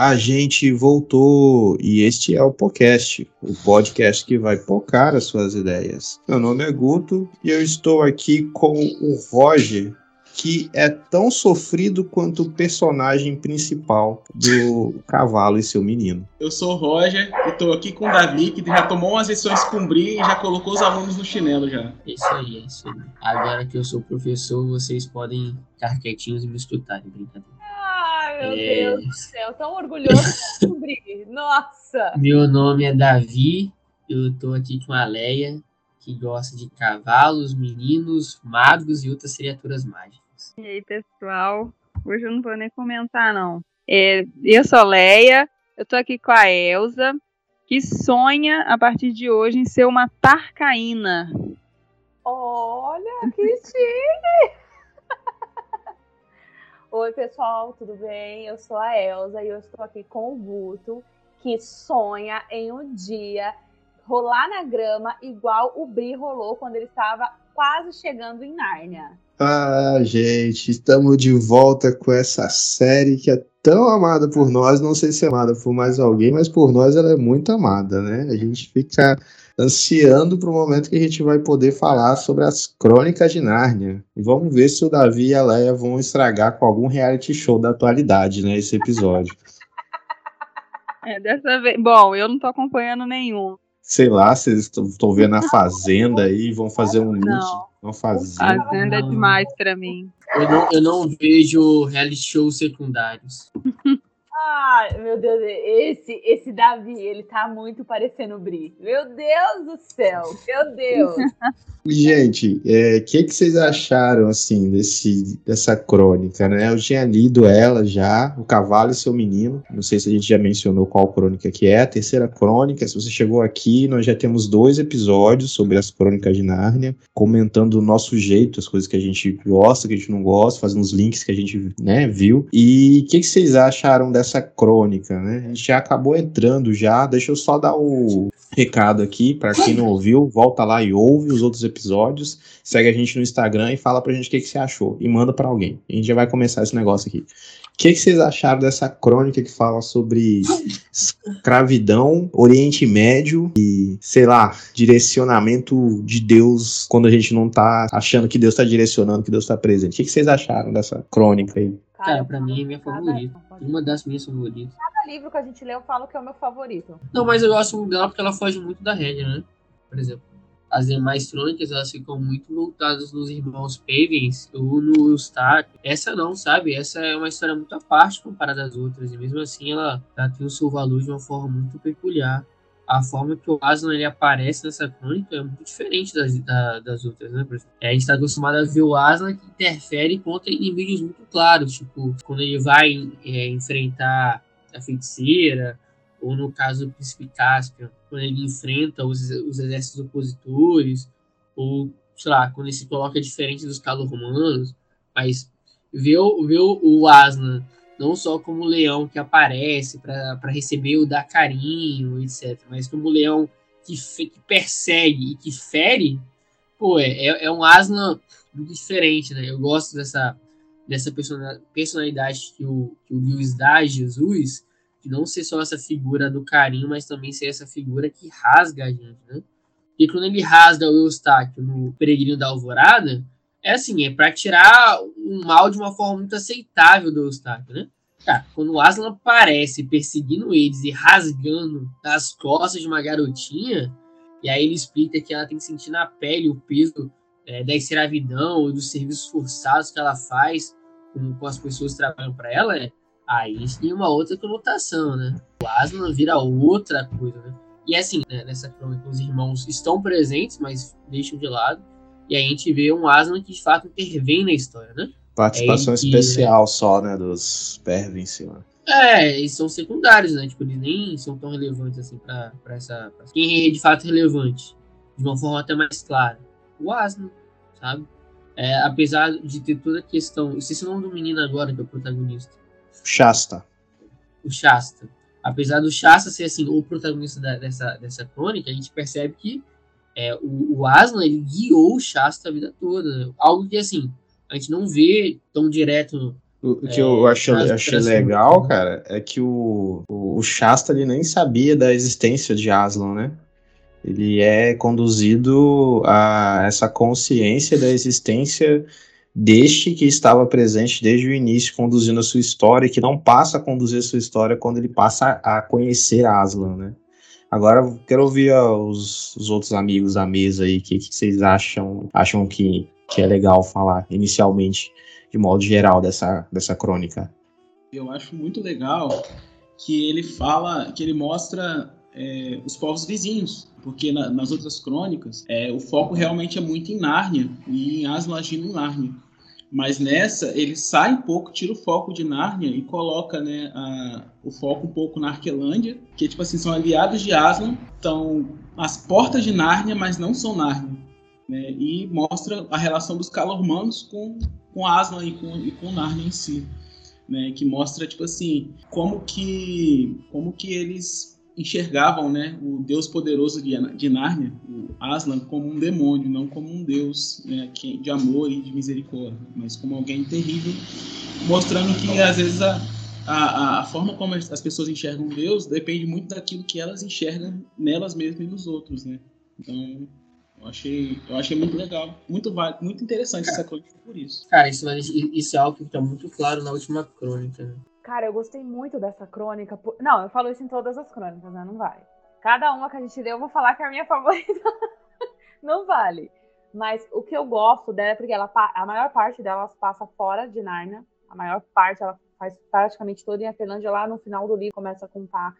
a gente voltou e este é o podcast, o podcast que vai focar as suas ideias. Meu nome é Guto e eu estou aqui com o Roger, que é tão sofrido quanto o personagem principal do Cavalo e seu Menino. Eu sou o Roger e estou aqui com o Davi, que já tomou umas lições com o Bri e já colocou os alunos no chinelo já. É isso aí, é isso aí. Agora que eu sou professor, vocês podem ficar quietinhos e me escutarem, brincadeira. Meu É. Deus do céu, tão orgulhoso de descobrir. Nossa! Meu nome é Davi, eu tô aqui com a Leia, que gosta de cavalos, meninos, magos e outras criaturas mágicas. E aí, pessoal? Hoje eu não vou nem comentar, não. É, eu sou Leia, eu tô aqui com a Elsa, que sonha, a partir de hoje, em ser uma Tarcaína. Olha, que chique! Oi, pessoal, tudo bem? Eu sou a Elza e eu estou aqui com o Guto, que sonha em um dia rolar na grama igual o Bri rolou quando ele estava quase chegando em Nárnia. Ah, gente, estamos de volta com essa série que é tão amada por nós. Não sei se é amada por mais alguém, mas por nós ela é muito amada, né? A gente fica ansiando para o momento que a gente vai poder falar sobre as crônicas de Nárnia. E vamos ver se o Davi e a Leia vão estragar com algum reality show da atualidade, né? Esse episódio. É, dessa vez. Bom, eu não tô acompanhando nenhum. Sei lá, vocês estão vendo a Fazenda aí e vão fazer um. Não. Vão fazer. Fazenda é demais pra mim. Eu não, eu não vejo reality shows secundários. Ai, meu Deus, esse, esse Davi, ele tá muito parecendo o Bri. Meu Deus do céu, meu Deus. Gente, o que, que vocês acharam assim desse, dessa crônica, né? Eu tinha lido ela já, O Cavalo e Seu Menino. Não sei se a gente já mencionou qual crônica que é. A terceira crônica, se você chegou aqui, nós já temos dois episódios sobre as crônicas de Nárnia, comentando do nosso jeito, as coisas que a gente gosta, que a gente não gosta, fazendo os links que a gente né, viu. E o que, que vocês acharam dessa crônica, né? A gente já acabou entrando já. Deixa eu só dar o recado aqui para quem não ouviu, volta lá e ouve os outros episódios, segue a gente no Instagram e fala pra gente o que, que você achou e manda pra alguém. A gente já vai começar esse negócio aqui. O que, que vocês acharam dessa crônica que fala sobre escravidão, Oriente Médio e, sei lá, direcionamento de Deus quando a gente não tá achando que Deus tá direcionando, que Deus tá presente? O que, que vocês acharam dessa crônica aí? Cara, pra mim é minha favorita. Uma das minhas favoritas. Cada livro que a gente lê, eu falo que é o meu favorito. Não, mas eu gosto muito dela porque ela foge muito da regra, né? Por exemplo, as demais crônicas, elas ficam muito voltadas nos irmãos Pavens ou no Eustáquio. Essa não, sabe? Essa é uma história muito à parte comparada às outras. E mesmo assim, ela, ela tem o seu valor de uma forma muito peculiar. A forma que o Aslan ele aparece nessa crônica é muito diferente das, da- das outras, né? É, a gente está acostumado a ver o Aslan que interfere contra inimigos muito claros. Tipo, quando ele vai é, enfrentar a feiticeira, ou no caso do Príncipe Caspian, quando ele enfrenta os, os exércitos opositores, ou, sei lá, quando ele se coloca diferente dos calor-romanos, mas ver, o- ver o Aslan não só como leão que aparece para receber o dar carinho, etc., mas como leão que, que persegue e que fere, pô, é, é- é um Aslan muito diferente, né? Eu gosto dessa, dessa persona- personalidade que o, que o Lewis dá a Jesus, de não ser só essa figura do carinho, mas também ser essa figura que rasga a gente, né? E quando ele rasga o Eustáquio no Peregrino da Alvorada, é assim, é para tirar o mal de uma forma muito aceitável do Eustáquio, né? Cara, quando o Aslan aparece perseguindo eles e rasgando as costas de uma garotinha, e aí ele explica que ela tem que sentir na pele o peso é, da escravidão e dos serviços forçados que ela faz com, com as pessoas que trabalham para ela, é, aí tem uma outra conotação, né? O Aslan vira outra coisa, né? E assim, né, nessa crônica, os irmãos estão presentes, mas deixam de lado. E aí a gente vê um Aslan que de fato intervém na história, né? Participação É incrível. especial só, né? Dos Pervin em cima. É, e são secundários, né? Tipo, eles nem são tão relevantes assim pra, pra essa. Pra... Quem é de fato relevante? De uma forma até mais clara. O Asno, sabe? É, apesar de ter toda a questão. Eu esqueci o nome do menino agora, que é o protagonista. Shasta. O Shasta. Apesar do Shasta ser assim, o protagonista da- dessa, dessa crônica, a gente percebe que é, o, o Aslan ele guiou o Shasta a vida toda. Algo que assim, a gente não vê tão direto O, que É, eu achei, achei legal, cara, é que o, o, o Shasta ele nem sabia da existência de Aslan, né? Ele é conduzido a essa consciência da existência deste que estava presente desde o início, conduzindo a sua história, e que não passa a conduzir a sua história quando ele passa a conhecer Aslan, né? Agora quero ouvir os, os outros amigos da mesa aí, o que, que vocês acham, acham que, que é legal falar inicialmente, de modo geral, dessa, dessa crônica. Eu acho muito legal que ele fala, que ele mostra é, os povos vizinhos, porque na- nas outras crônicas é, o foco realmente é muito em Nárnia e em Aslan agindo em Nárnia. Mas nessa ele sai um pouco, tira o foco de Nárnia e coloca né, a- o foco um pouco na Arquelândia, que tipo assim são aliados de Aslan, estão às portas de Nárnia, mas não são Nárnia. né, e mostra a relação dos calormanos com, com Aslan e com, e com Nárnia em si né, que mostra tipo assim como que como que eles enxergavam né, o Deus poderoso de, de Nárnia, o Aslan, como um demônio, não como um Deus né, que- de amor e de misericórdia, mas como alguém terrível, mostrando que às vezes a, a, a forma como as as pessoas enxergam Deus depende muito daquilo que elas enxergam nelas mesmas e nos outros, né? Então eu achei, eu achei muito legal, muito muito interessante essa coisa por isso. Cara, isso, isso é algo que fica muito claro na última crônica. Né? Cara, eu gostei muito dessa crônica. por- Não, eu falo isso em todas as crônicas, né? Não vale. Cada uma que a gente deu, eu vou falar que é a minha favorita. Não vale. Mas o que eu gosto dela é porque ela, a maior parte delas passa fora de Narnia. A maior parte ela faz praticamente toda em Arquelândia. Lá no final do livro começa a contar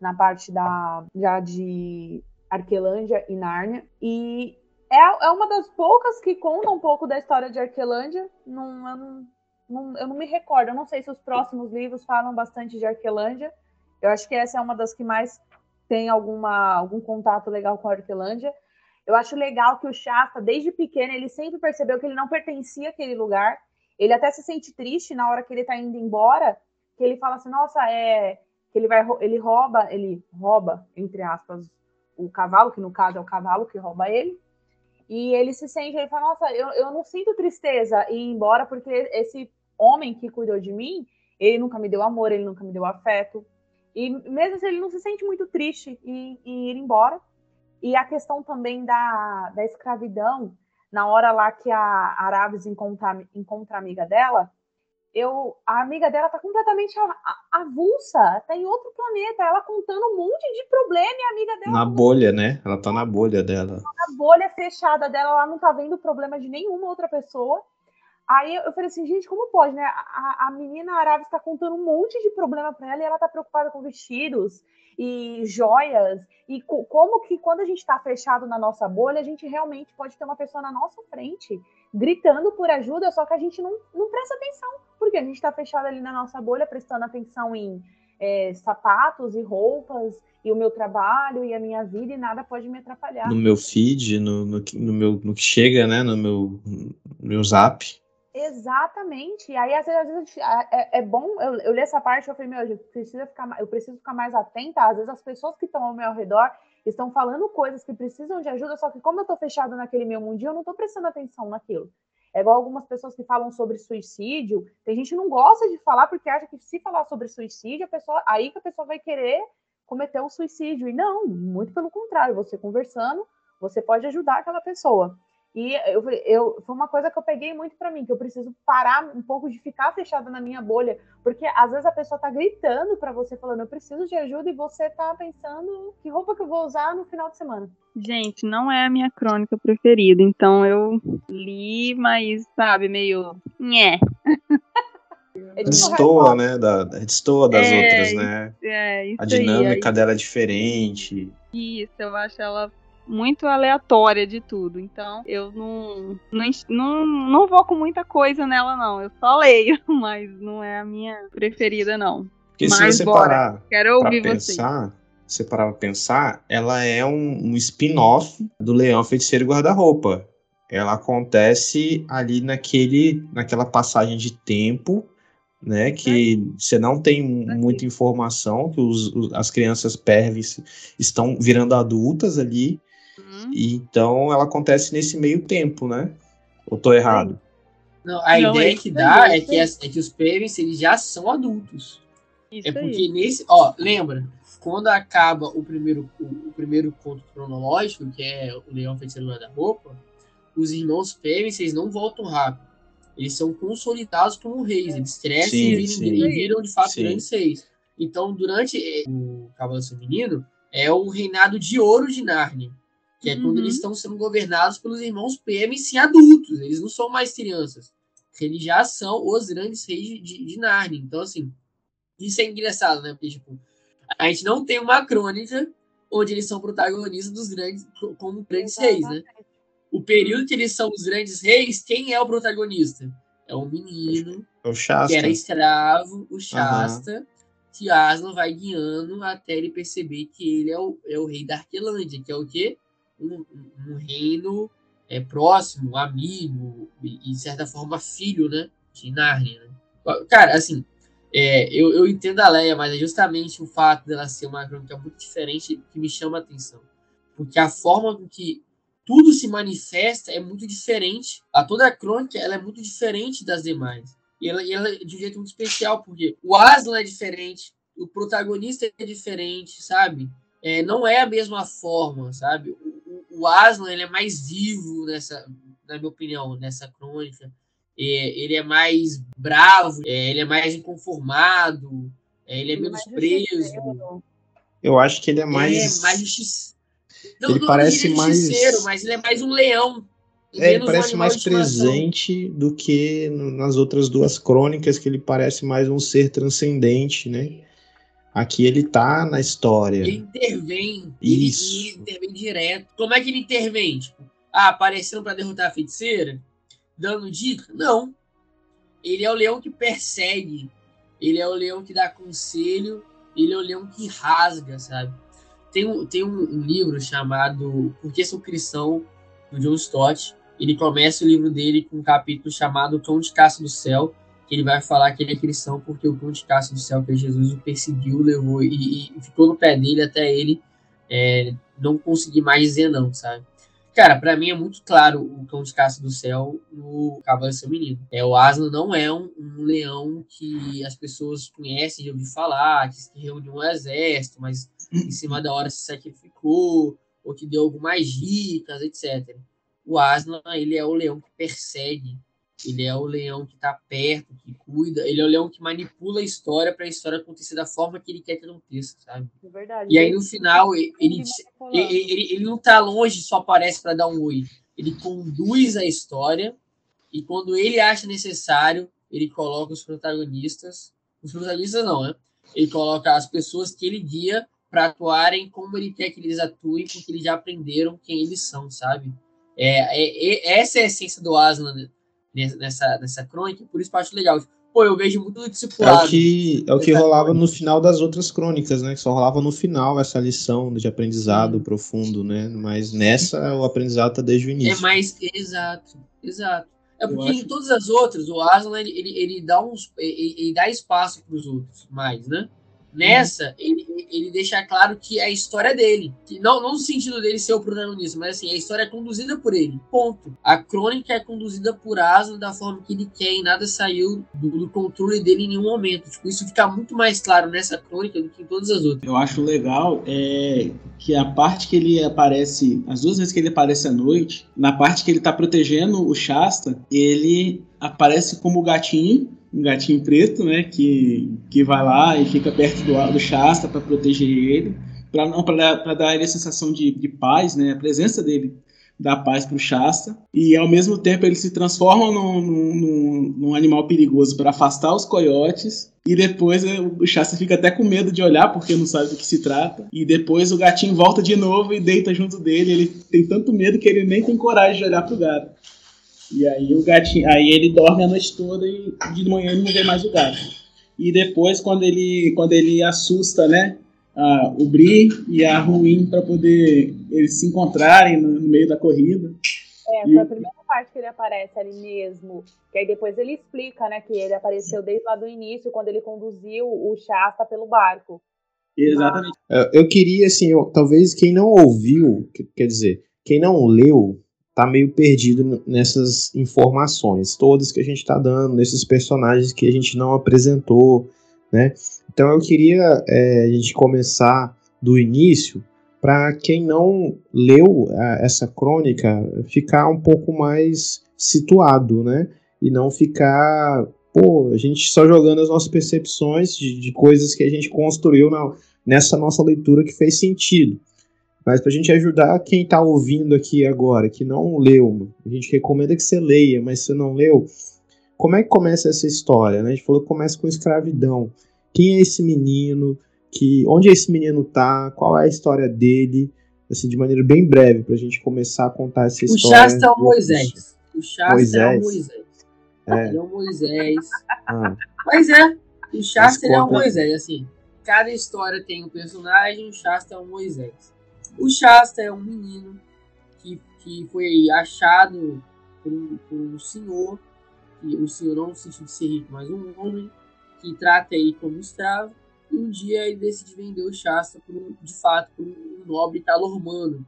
na parte da já de Arquelândia e Nárnia. E é, é uma das poucas que conta um pouco da história de Arquelândia. Não, eu, não, não- eu não me recordo. Eu não sei se os próximos livros falam bastante de Arquelândia. Eu acho que essa é uma das que mais tem alguma, algum contato legal com a Arquelândia. Eu acho legal que o Shasta, desde pequeno, ele sempre percebeu que ele não pertencia àquele lugar. Ele até se sente triste na hora que ele tá indo embora, que ele fala assim, nossa, é que ele vai ele rouba, ele rouba entre aspas o cavalo, que no caso é o cavalo que rouba ele. E ele se sente, ele fala, nossa, eu, eu não sinto tristeza em ir embora porque esse homem que cuidou de mim, ele nunca me deu amor, ele nunca me deu afeto. E mesmo assim, ele não se sente muito triste em, em ir embora. E a questão também da, da escravidão, na hora lá que a Aravis encontra, encontra a amiga dela, eu, a amiga dela tá completamente avulsa, tá em outro planeta, ela contando um monte de problema e a amiga dela Na bolha, né? Ela tá na bolha dela. a bolha fechada dela, ela não tá vendo problema de nenhuma outra pessoa. Aí eu falei assim, gente, como pode, né? A, a menina Aravis está contando um monte de problema para ela e ela tá preocupada com vestidos e joias. E co- como que quando a gente tá fechado na nossa bolha, a gente realmente pode ter uma pessoa na nossa frente gritando por ajuda, só que a gente não, não presta atenção, porque a gente tá fechado ali na nossa bolha, prestando atenção em é, sapatos e roupas e o meu trabalho e a minha vida e nada pode me atrapalhar. No meu feed, no, no, no meu, no que chega, né? No meu, no meu zap. Exatamente. E aí, às vezes, às vezes, é, é bom. Eu, eu li essa parte, eu falei, meu, eu preciso, ficar, eu preciso ficar mais atenta. Às vezes, as pessoas que estão ao meu redor estão falando coisas que precisam de ajuda, só que, como eu tô fechado naquele meu mundinho, eu não tô prestando atenção naquilo. É igual algumas pessoas que falam sobre suicídio. Tem gente que não gosta de falar porque acha que se falar sobre suicídio, a pessoa, aí que a pessoa vai querer cometer um suicídio. E não, muito pelo contrário, você conversando, você pode ajudar aquela pessoa. E eu, eu, foi uma coisa que eu peguei muito pra mim, que eu preciso parar um pouco de ficar fechada na minha bolha, porque às vezes a pessoa tá gritando pra você, falando, eu preciso de ajuda, e você tá pensando que roupa que eu vou usar no final de semana. Gente, não é a minha crônica preferida, então eu li, mas, sabe, meio. Nhé. É tipo Destoa, né? Da, destoa das É, outras, né? É, isso A aí, dinâmica dela é diferente. aí, Isso, eu acho ela muito aleatória de tudo. Então, eu não, não, não, não vou com muita coisa nela, não. Eu só leio, mas não é a minha preferida, não. Porque Mas se você bora. parar Quero ouvir pensar, se você parar pra pensar, ela é um, um spin-off do Leão Feiticeiro Guarda-Roupa. Ela acontece ali naquele, naquela passagem de tempo, né? Que você não tem muita informação, que os, os- as crianças perves estão virando adultas ali. Hum, E então ela acontece nesse meio tempo, né? Ou tô errado? Não, a Não, ideia é que dá é isso que, as- é que os Pavens eles já são adultos. Isso É porque aí. nesse. Ó, lembra? Quando acaba o primeiro, o, o primeiro conto cronológico, que é o Leão Feiticeiro Guarda-Roupa, os irmãos Pavens eles não voltam rápido. Eles são consolidados como reis. Eles crescem Sim, e, viram, sim. e viram de fato Sim. grandes reis. Então, durante eh, o Cavalo Feminino, é o reinado de ouro de Nárnia. Que é quando Uhum. eles estão sendo governados pelos irmãos Pavens, sim, adultos. Eles não são mais crianças. Eles já são os grandes reis de, de, de Nárnia. Então, assim, isso é engraçado, né? Porque, tipo, a gente não tem uma crônica onde eles são protagonistas dos grandes, como grandes reis, né? O período que eles são os grandes reis, quem é o protagonista? É um menino É o Shasta. que era escravo, o Shasta, que Aslan vai guiando até ele perceber que ele é o, é o rei da Arquelândia, que é o quê? Um, um- reino é, próximo, amigo, e, de certa forma filho, né? De Nárnia, né? Cara, assim, é, eu, eu entendo a Leia, mas é justamente o fato dela ser uma crônica muito diferente que me chama a atenção. Porque a forma com que tudo se manifesta é muito diferente. A toda a crônica ela é muito diferente das demais. E ela, e ela é de um jeito muito especial, porque o Aslan é diferente, o protagonista é diferente, sabe? É, não é a mesma forma, sabe? O, Aslan ele é mais vivo nessa, na minha opinião, nessa crônica. É, ele é mais bravo, é, ele é mais inconformado, é, ele é menos preso. Eu acho que ele é mais. É, mais justiceiro. Não, Ele não parece mais- mas ele é mais um leão. É, ele um parece animal mais presente do que nas outras duas crônicas, que ele parece mais um ser transcendente, né? Aqui ele tá na história. Ele intervém. Ele, Isso. ele intervém direto. Como é que ele intervém? Tipo, ah, aparecendo pra derrotar a feiticeira? Dando dica? Não. Ele é o leão que persegue. Ele é o leão que dá conselho. Ele é o leão que rasga, sabe? Tem um, tem um, um livro chamado Por que Sou Cristão, do John Stott. Ele começa o livro dele com um capítulo chamado Cão de Caça do Céu, que ele vai falar que ele é cristão porque o cão de caça do céu, que é Jesus, o perseguiu, levou e, e ficou no pé dele até ele é, não conseguir mais dizer não, sabe? Cara, pra mim é muito claro o cão de caça do céu no Cavalo Seu Menino. É, o Aslan não é um, um leão que as pessoas conhecem de ouvir falar, que, que reuniu um exército, mas em cima da hora se sacrificou, ou que deu algumas dicas, etc. O Aslan, ele é o leão que persegue, ele é o leão que tá perto, que cuida, ele é o leão que manipula a história para a história acontecer da forma que ele quer que aconteça, sabe? É verdade. E aí no final ele, ele, Ele- ele, não tá longe, só aparece para dar um oi. Ele conduz a história e quando ele acha necessário, ele coloca os protagonistas, os protagonistas não, né? Ele coloca as pessoas que ele guia para atuarem como ele quer que eles atuem, porque eles já aprenderam quem eles são, sabe? É, é- é- essa é a essência do Aslan né, nessa, nessa crônica, por isso que eu acho legal. Pô, eu vejo muito do É discipulado. o que, é o que rolava no final das outras crônicas, né? Que só rolava no final essa lição de aprendizado Sim. profundo, né? Mas nessa o aprendizado tá desde o É início. mais. Exato, exato. É porque acho- em todas as outras, o Aslan ele, ele, ele dá uns. Ele, ele dá espaço para os outros mais, né? Nessa, ele, ele deixa claro que é a história dele. Que não, não no sentido dele ser o protagonista, mas assim, a história é conduzida por ele. Ponto. A crônica é conduzida por Aslan da forma que ele quer e nada saiu do, do controle dele em nenhum momento. Tipo, isso fica muito mais claro nessa crônica do que em todas as outras. Eu acho legal é que a parte que ele aparece, as duas vezes que ele aparece à noite, na parte que ele tá protegendo o Shasta, ele aparece como gatinho, um gatinho preto, né, que, que vai lá e fica perto do, do Shasta para proteger ele, para para dar ele a sensação de, de paz, né, a presença dele dá paz pro Shasta. E ao mesmo tempo ele se transforma num, num, num animal perigoso para afastar os coiotes. E depois é, o Shasta fica até com medo de olhar, porque não sabe do que se trata. E depois o gatinho volta de novo e deita junto dele. Ele tem tanto medo que ele nem tem coragem de olhar pro gato. E aí o gatinho. Aí ele dorme a noite toda e de manhã ele não vê mais o gato. E depois, quando ele, quando ele assusta, né? a, o Bri e a Ruim para poder eles se encontrarem no, no meio da corrida. É, foi a primeira parte que ele aparece ali mesmo. Que aí depois ele explica, né, que ele apareceu desde lá do início, quando ele conduziu o Shasta pelo barco. Exatamente. Eu, eu queria, assim, eu- talvez quem não ouviu, que- quer dizer, quem não leu, tá meio perdido nessas informações todas que a gente tá dando, nesses personagens que a gente não apresentou, né? Então eu queria é, a gente começar do início para quem não leu a- essa crônica ficar um pouco mais situado, né? E não ficar, pô, a gente só jogando as nossas percepções de, de coisas que a gente construiu na, nessa nossa leitura que fez sentido. Mas para a gente ajudar quem está ouvindo aqui agora, que não leu, a gente recomenda que você leia, mas se não leu, como é que começa essa história? Né? A gente falou que começa com escravidão. Quem é esse menino? Que, onde esse menino tá? Qual é a história dele? Assim, de maneira bem breve, para a gente começar a contar essa O história. Shasta é o Moisés. O Shasta é Moisés. o Moisés. É. Ele é o Moisés. Ah, Mas é, o Shasta ele é o Moisés, assim. Cada história tem um personagem, o Shasta é o Moisés. O Shasta é um menino que, que foi achado por um, por um senhor, que o senhor não no sentido de ser rico, mas um homem, que trata ele como escravo, e um dia ele decide vender o Shasta, por um- de fato, por um nobre calormano.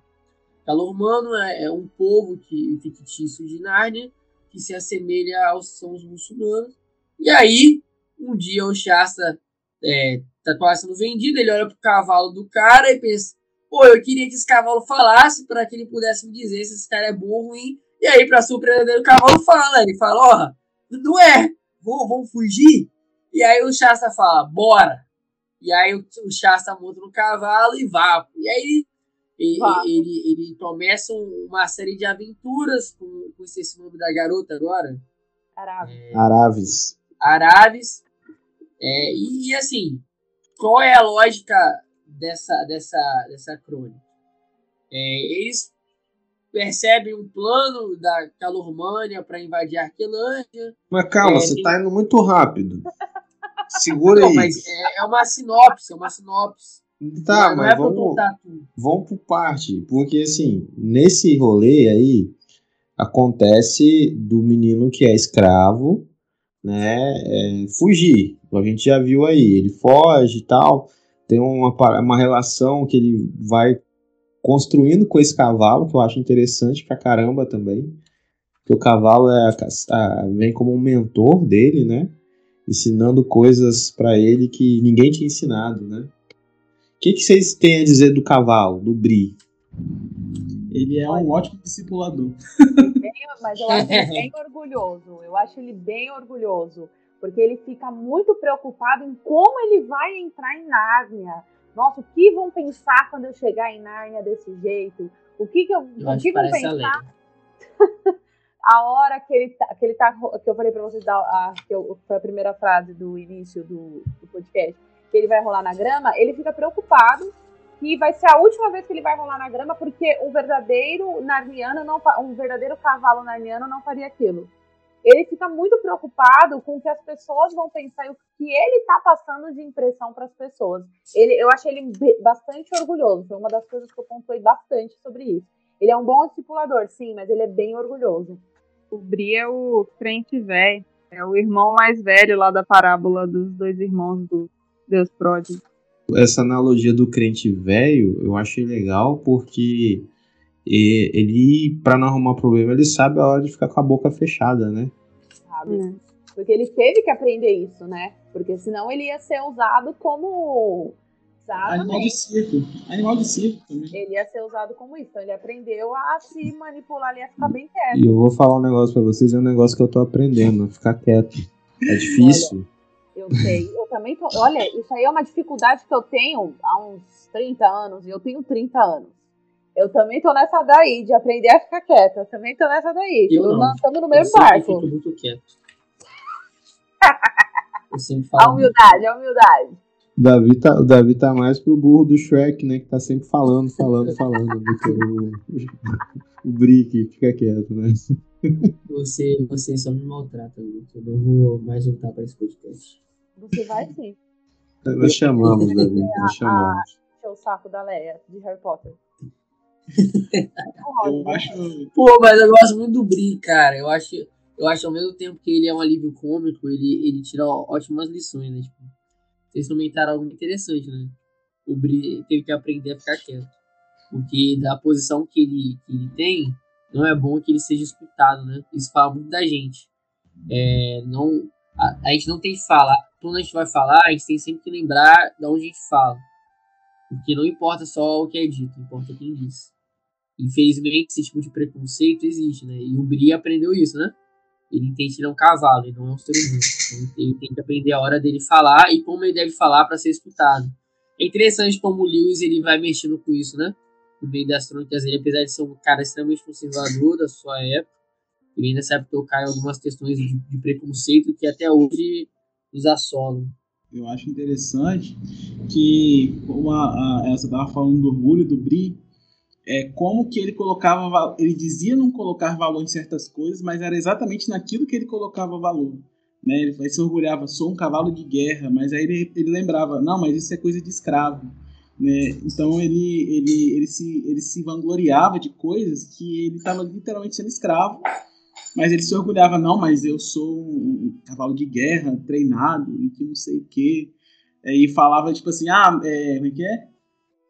Calormano é, é um povo que, fictício de Nárnia, que se assemelha aos são os muçulmanos. E aí, um dia o Shasta é, tá quase sendo vendido, ele olha pro cavalo do cara e pensa, pô, eu queria que esse cavalo falasse para que ele pudesse me dizer se esse cara é bom ou ruim. E aí, pra surpreender dele, o cavalo fala, ele fala, ó, não é, vamos, vamos fugir? E aí o Shasta fala, bora. E aí o, o Shasta monta no cavalo e vapo. E aí ele, ele, ele começa um- uma série de aventuras com, com esse nome da garota agora. Caraca. Araves. Araves. É, e, e, assim, qual é a lógica dessa, dessa, dessa crônica? É, eles percebem um plano da Calormânia para invadir a Arquelândia. Mas calma, É, você tem- tá indo muito rápido. Segura Não, aí. mas é, é uma sinopse, é uma sinopse. Tá, não mas é pra eu vamos, contar tudo. vamos por parte. Porque, assim, nesse rolê aí, acontece do menino que é escravo, né, é, fugir. A gente já viu aí, ele foge e tal, tem uma, uma relação que ele vai construindo com esse cavalo, que eu acho interessante pra caramba também. Que o cavalo é a a- vem como um mentor dele, né? Ensinando coisas pra ele que ninguém tinha ensinado, né? O que, que vocês têm a dizer do cavalo, do Bri? Ele é um ótimo discipulador. Bem- mas eu acho ele bem orgulhoso. Eu acho ele bem orgulhoso. Porque ele fica muito preocupado em como ele vai entrar em Nárnia. Nossa, o que vão pensar quando eu chegar em Nárnia desse jeito? O que, que, eu, Eu o que vão a pensar? Leila. a hora que ele tá, que ele tá, que eu falei pra vocês, da, a, que eu- foi a primeira frase do início do, do podcast, que ele vai rolar na grama, ele fica preocupado que vai ser a última vez que ele vai rolar na grama, porque um verdadeiro narniano não, um verdadeiro cavalo narniano não faria aquilo. Ele fica muito preocupado com o que as pessoas vão pensar e o que ele tá passando de impressão para as pessoas. Ele, eu achei ele bastante orgulhoso. Foi uma das coisas que eu pontuei bastante sobre isso. Ele é um bom discipulador, sim, mas ele é bem orgulhoso. O Bri é o crente velho. É o irmão mais velho lá da parábola dos dois irmãos do Deus pródigo. essa analogia do crente velho, eu achei legal porque e- ele, pra não arrumar problema, ele sabe a hora de ficar com a boca fechada, né? sabe? Hum. Porque ele teve que aprender isso, né? Porque senão ele ia ser usado como. Animal de circo. Animal de circo também. Ele ia ser usado como isso. Então ele aprendeu a se manipular ali, a ficar bem quieto. E eu vou falar um negócio pra vocês, é um negócio que eu tô aprendendo, ficar quieto. É difícil. Eu sei. Eu também tô. Olha, isso aí é uma dificuldade que eu tenho há uns 30 anos, e eu tenho 30 anos. Eu também tô nessa daí, de aprender a ficar quieta. Eu também tô nessa daí. Eu não. estamos no Eu mesmo sempre barco. fico muito quieto. Eu sempre A falo. humildade, a humildade. O Davi tá, o Davi tá mais pro burro do Shrek, né? Que tá sempre falando, falando, falando. do que o, o Brick fica quieto, né? Você, você só me maltrata, Guto. Eu não vou mais voltar para esse podcast. Você vai sim. Nós chamamos, Davi, nós chamamos. Encher o saco da Leia, de Harry Potter. Eu acho. Pô, mas eu gosto muito do Bri, cara. Eu acho, eu acho ao mesmo tempo que ele é um alívio cômico, ele, ele tira ótimas lições, né? Tipo, vocês comentaram algo interessante, né? O Bri teve que aprender a ficar quieto. Porque da posição que ele, que ele tem, não é bom que ele seja escutado, né? Isso fala muito da gente. É, não, a, a gente não tem que falar. Quando a gente vai falar, a gente tem sempre que lembrar de onde a gente fala. Porque não importa só o que é dito, importa quem diz. Infelizmente, esse tipo de preconceito existe, né? E o Bri aprendeu isso, né? Ele entende que ele é um cavalo, ele não é um ser humano. Então, ele tem que aprender a hora dele falar e como ele deve falar para ser escutado. É interessante como o Lewis ele vai mexendo com isso, né? No meio das crônicas dele, apesar de ser um cara extremamente conservador da sua época, ele ainda sabe tocar em algumas questões de, de preconceito que até hoje nos assolam. Eu acho interessante que, como a, a Elsa estava falando do orgulho do Bri, é como que ele colocava, va- ele dizia não colocar valor em certas coisas, mas era exatamente naquilo que ele colocava valor. Né? Ele, ele se orgulhava, sou um cavalo de guerra, mas aí ele, ele lembrava, não, mas isso é coisa de escravo. Né? Então ele, ele, ele, se, ele se vangloriava de coisas que ele estava literalmente sendo escravo, mas ele se orgulhava, não, mas eu sou um cavalo de guerra, treinado, e que não sei o quê. É, e falava, tipo assim, ah, é, como é que é?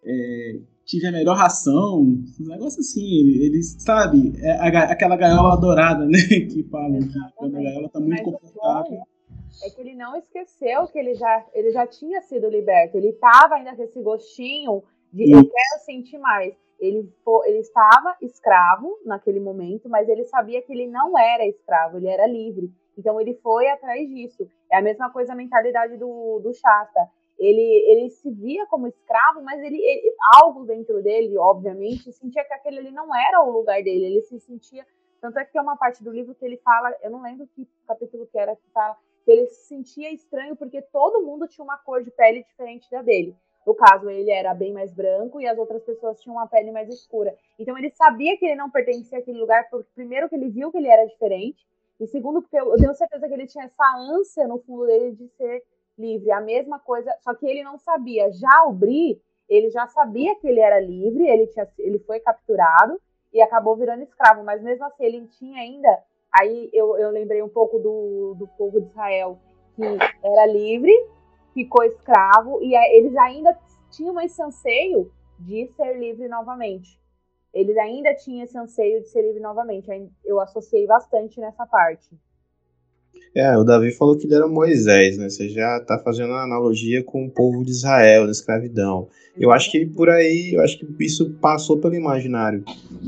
É, tive a melhor ração, um negócio assim, ele, ele sabe, é a aquela gaiola dourada, né, que falam que quando a gaiola tá muito Mas confortável. bom é que ele não esqueceu que ele já, ele já tinha sido liberto. Ele estava ainda com esse gostinho de eu quero sentir mais. Ele, ele estava escravo naquele momento, mas ele sabia que ele não era escravo, ele era livre. Então ele foi atrás disso. É a mesma coisa a mentalidade do, do Shasta. Ele, ele se via como escravo, mas ele, ele- algo dentro dele, obviamente, sentia que aquele ali não era o lugar dele. Ele se sentia. Tanto é que tem uma parte do livro que ele fala, eu não lembro que capítulo que era, que fala que ele se sentia estranho porque todo mundo tinha uma cor de pele diferente da dele. No caso, ele era bem mais branco e as outras pessoas tinham uma pele mais escura. Então ele sabia que ele não pertencia àquele lugar, porque primeiro que ele viu que ele era diferente, e segundo porque eu, eu tenho certeza que ele tinha essa ânsia no fundo dele de ser livre. A mesma coisa, só que ele não sabia. Já o Bri, ele já sabia que ele era livre, ele, tinha, ele foi capturado e acabou virando escravo, mas mesmo assim ele tinha ainda Aí eu, eu lembrei um pouco do, do povo de Israel, que era livre, ficou escravo, e eles ainda tinham esse anseio de ser livre novamente. Eles ainda tinham esse anseio de ser livre novamente. Eu associei bastante nessa parte. É, o Davi falou que ele era Moisés, né? Você já tá fazendo uma analogia com o povo de Israel, da escravidão. Eu acho que por aí, eu acho que isso passou pelo imaginário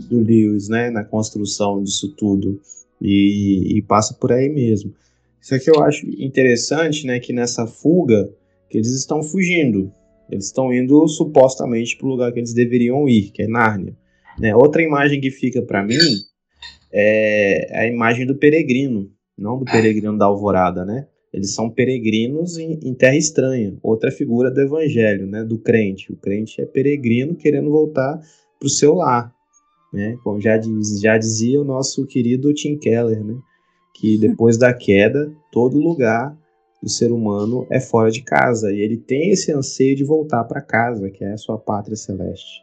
do Lewis, né? Na construção disso tudo. E, e passa por aí mesmo. Isso aqui eu acho interessante, né? Que nessa fuga, que eles estão fugindo. Eles estão indo supostamente para o lugar que eles deveriam ir, que é Nárnia. Né? Outra imagem que fica para mim é a imagem do peregrino, não do peregrino da alvorada, né? Eles são peregrinos em, em terra estranha. Outra figura do evangelho, né? Do crente. O crente é peregrino querendo voltar para o seu lar, né? Como já, diz, já dizia o nosso querido Tim Keller, né? Que depois da queda, todo lugar do ser humano é fora de casa e ele tem esse anseio de voltar para casa, que é a sua pátria celeste.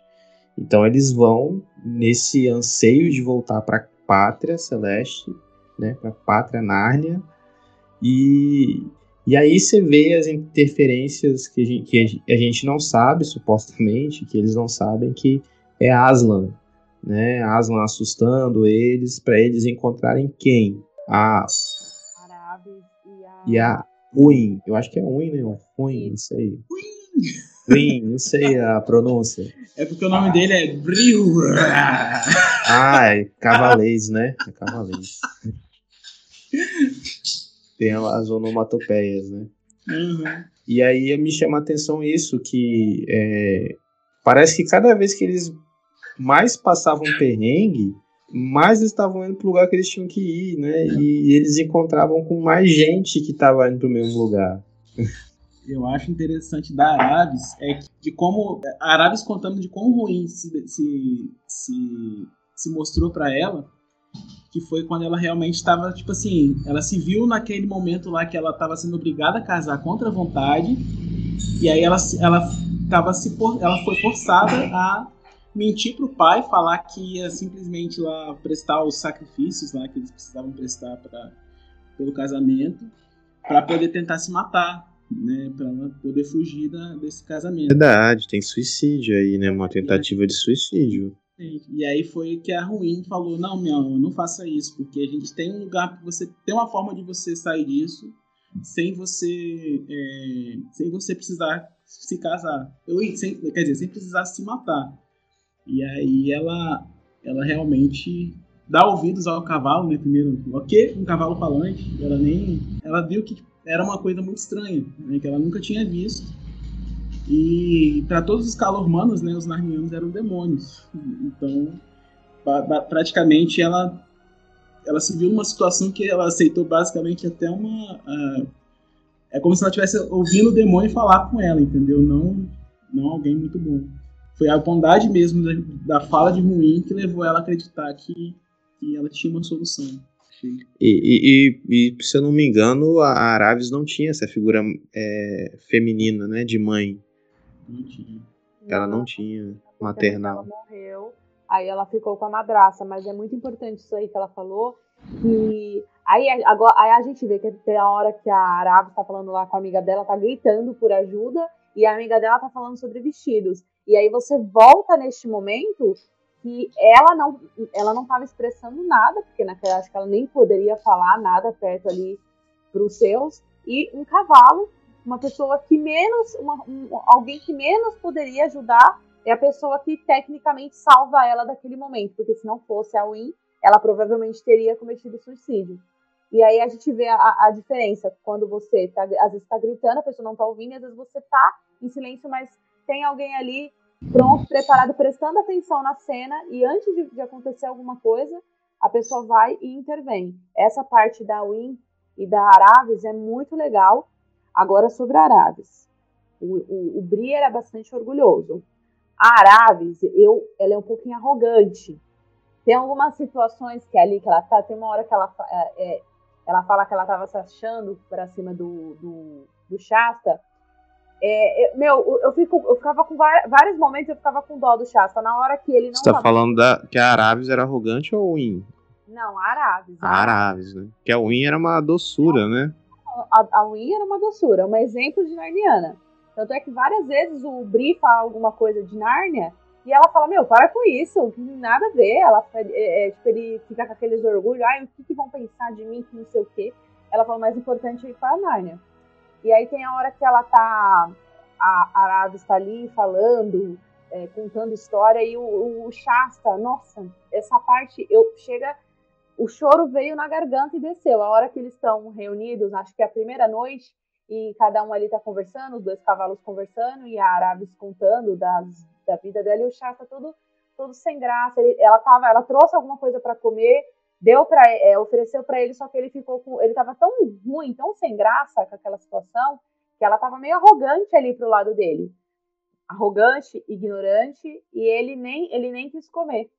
Então eles vão nesse anseio de voltar para a pátria celeste, né, para a pátria Nárnia, e, e aí você vê as interferências que a, gente, que a gente não sabe, supostamente, que eles não sabem que é Aslan, né, Aslan assustando eles, para eles encontrarem quem? A, e a. e a Uin, eu acho que é Uin, né? Uin, isso aí. Uin, não sei a pronúncia. É porque o nome dele é Brio. Ah, é cavalês, né? É cavalês. Tem as onomatopeias, né? Uhum. E aí me chama a atenção isso, que é, parece que cada vez que eles mais passavam perrengue, mais eles estavam indo pro lugar que eles tinham que ir, né? E, eles encontravam com mais gente que estava indo pro mesmo lugar. Eu acho interessante da Araves é de como a Araves contando de quão ruim se, se, se, se mostrou para ela, que foi quando ela realmente estava, tipo assim, ela se viu naquele momento lá que ela estava sendo obrigada a casar contra a vontade, e aí ela, ela, tava se, ela foi forçada a mentir pro pai, falar que ia simplesmente lá prestar os sacrifícios lá que eles precisavam prestar para pelo casamento, para poder tentar se matar, né, para poder fugir da, desse casamento. Verdade, tem suicídio aí, né, uma tentativa de suicídio. E aí foi que a Ruim falou: não, meu, não faça isso, porque a gente tem um lugar para você, tem uma forma de você sair disso sem você, é, sem você precisar se casar, Eu, sem, quer dizer, sem precisar se matar. E aí ela, ela realmente dá ouvidos ao cavalo, né? Primeiro, ok, um cavalo falante. Ela nem, ela viu que era uma coisa muito estranha, né, que ela nunca tinha visto. E para todos os calormanos, né, os narnianos eram demônios. Então, praticamente ela ela se viu numa situação que ela aceitou basicamente até uma uh, é como se ela estivesse ouvindo o demônio falar com ela, entendeu? Não não alguém muito bom. Foi a bondade mesmo da, da fala de ruim que levou ela a acreditar que, que ela tinha uma solução. E, e, e, se eu não me engano, a Araves não tinha essa figura é, feminina, né, de mãe. Não tinha. Ela não, tinha maternal. Ela morreu, aí ela ficou com a madraça, mas é muito importante isso aí que ela falou, que aí agora aí a gente vê que tem a hora que a Araves tá falando lá com a amiga dela, tá gritando por ajuda, e a amiga dela tá falando sobre vestidos. E aí você volta neste momento que ela não ela não estava expressando nada, porque naquela acho que ela nem poderia falar nada perto ali para os seus, e um cavalo, uma pessoa que menos, uma, um, alguém que menos poderia ajudar é a pessoa que tecnicamente salva ela daquele momento, porque se não fosse a Win, ela provavelmente teria cometido suicídio. E aí a gente vê a, a diferença quando você tá, às vezes está gritando, a pessoa não está ouvindo, às vezes você está em silêncio, mas tem alguém ali pronto, preparado, prestando atenção na cena e antes de, de, acontecer alguma coisa, a pessoa vai e intervém. Essa parte da Win e da Araves é muito legal. Agora sobre a Araves. O, o, o Bri era bastante orgulhoso. A Araves, eu, ela é um pouquinho arrogante. Tem algumas situações que é ali que ela tá, tem uma hora que ela, é, é ela fala que ela estava se achando para cima do, do, do Shasta, é, meu, eu, fico, eu ficava com vários momentos eu ficava com dó do Shasta. Na hora que ele não. Você tá falando da, que a Araves era arrogante ou o Win? Não, a Araves. A Araves, né? Que a Win era uma doçura, né? A, a Win era uma doçura, um exemplo de Narniana. Tanto é que várias vezes o Bri fala alguma coisa de Nárnia e ela fala: Meu, para com isso, nada a ver. Ela, é, é, tipo, ele fica com aqueles orgulhos: Ai, o que, que vão pensar de mim, que não sei o quê. Ela fala: O mais importante é ir para Nárnia. E aí tem a hora que ela tá. A Aravis está ali falando, é, contando história, e o, o Shasta, nossa, essa parte eu chega. O choro veio na garganta e desceu. A hora que eles estão reunidos, acho que é a primeira noite, e cada um ali tá conversando, os dois cavalos conversando, e a Aravis contando das, da vida dela, e o Shasta todo, todo sem graça. Ele, ela, tava, ela trouxe alguma coisa para comer, deu para é, ofereceu para ele, só que ele ficou com, ele tava tão ruim, tão sem graça com aquela situação, que ela tava meio arrogante ali pro lado dele. Arrogante, ignorante, e ele nem ele nem quis comer.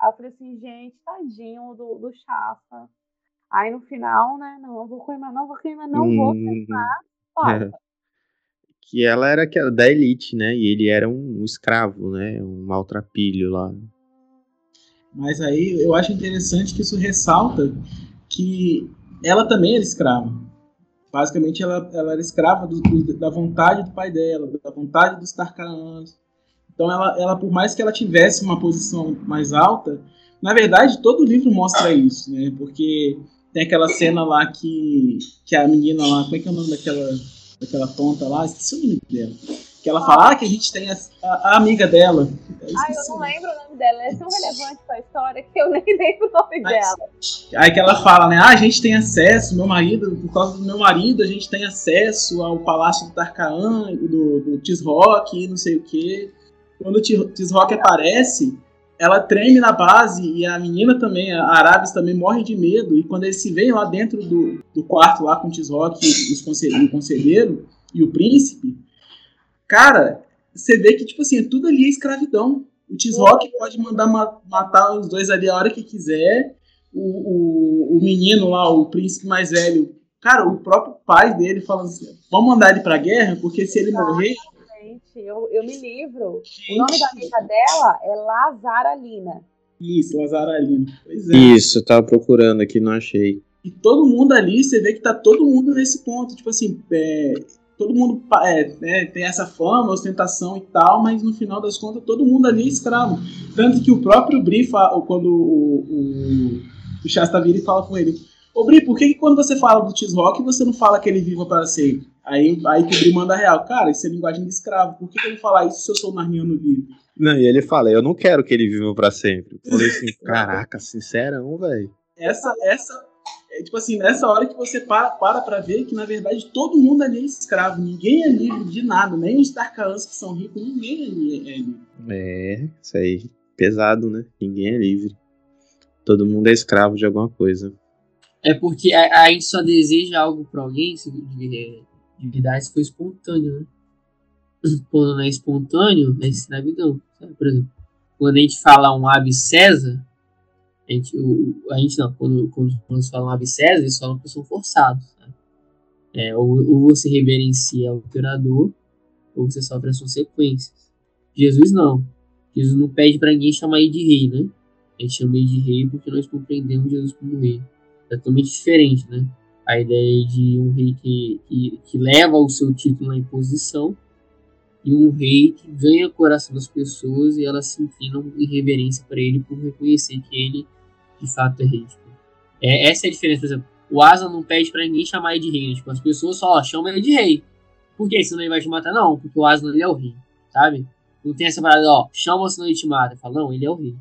Aí eu falei assim, gente, tadinho do, do Chafa. Aí no final, né, não vou queimar, não vou queimar, não hum, vou queimar. É. Que ela era da elite, né? E ele era um escravo, né? Um maltrapilho lá. Mas aí eu acho interessante que isso ressalta que ela também era escrava. Basicamente, ela, ela era escrava do, do, da vontade do pai dela, da vontade dos Tarkaanos. Então, ela, ela, por mais que ela tivesse uma posição mais alta, na verdade, todo o livro mostra isso, né? Porque tem aquela cena lá que, que a menina lá, como é que é o nome daquela, daquela tonta lá? Esqueci o nome dela que ela fala ah, que a gente tem a, a, a amiga dela. Ah, eu não lembro o nome dela. Ela é tão relevante pra história que eu nem lembro o nome Mas, dela. Aí que ela fala, né? Ah, a gente tem acesso, meu marido, por causa do meu marido, a gente tem acesso ao palácio do Tarkaan, do, do Tisrock e não sei o quê. Quando o Tisrock aparece, ela treme na base e a menina também, a Arabes também morre de medo. E quando eles se veem lá dentro do, do quarto, lá com o Tisrock e o conselheiro e o príncipe, cara, você vê que, tipo assim, tudo ali é escravidão. O Tisrock pode mandar ma matar os dois ali a hora que quiser. O, o, o menino lá, o príncipe mais velho, cara, o próprio pai dele falando assim: vamos mandar ele pra guerra, porque se ele morrer, eu, eu me livro. O nome da amiga dela é Lazaralina. Isso, Lazaralina. Pois é. Isso, eu tava procurando aqui, não achei. E todo mundo ali, você vê que tá todo mundo nesse ponto. Tipo assim, é, todo mundo é, né, tem essa fama, ostentação e tal, mas no final das contas todo mundo ali é escravo. Tanto que o próprio Bri, quando o, o, o Shasta vira e fala com ele: Ô Bri, por que, que quando você fala do X-Rock você não fala que ele viva para sempre? Aí, aí que o Bri manda real. Cara, isso é linguagem de escravo. Por que, que ele fala isso se eu sou narniano livre? Não, e ele fala, eu não quero que ele viva para sempre. Eu falei assim, caraca, sincerão, velho. Essa, essa, é, tipo assim, nessa hora que você para, para pra ver que, na verdade, todo mundo ali é escravo. Ninguém é livre de nada. Nem os Tarkaans que são ricos, ninguém ali é livre. É, isso aí, pesado, né? Ninguém é livre. Todo mundo é escravo de alguma coisa. É porque a, a gente só deseja algo pra alguém, se, de verdade se foi espontâneo, né? Quando não é espontâneo, é escravidão. Sabe? Por exemplo, quando a gente fala um ave César, a gente, o, a gente não, quando, quando, quando se fala um ave César, eles falam que são forçados. É, ou, ou você reverencia o imperador, ou você sofre as consequências. Jesus não. Jesus não pede para ninguém chamar ele de rei, né? A gente chama ele de rei porque nós compreendemos Jesus como rei. É totalmente diferente, né? A ideia de um rei que, que, que leva o seu título na imposição e um rei que ganha o coração das pessoas e elas se inclinam em reverência para ele por reconhecer que ele de fato é rei. Tipo. É, essa é a diferença, por exemplo. O Asa não pede para ninguém chamar ele de rei. Né? Tipo, as pessoas só chamam ele de rei. Por que? Senão ele vai te matar? Não, porque o Asa ele é o rei, sabe? Não tem essa parada, ó, chama senão ele te mata. Fala, não, ele é o rei.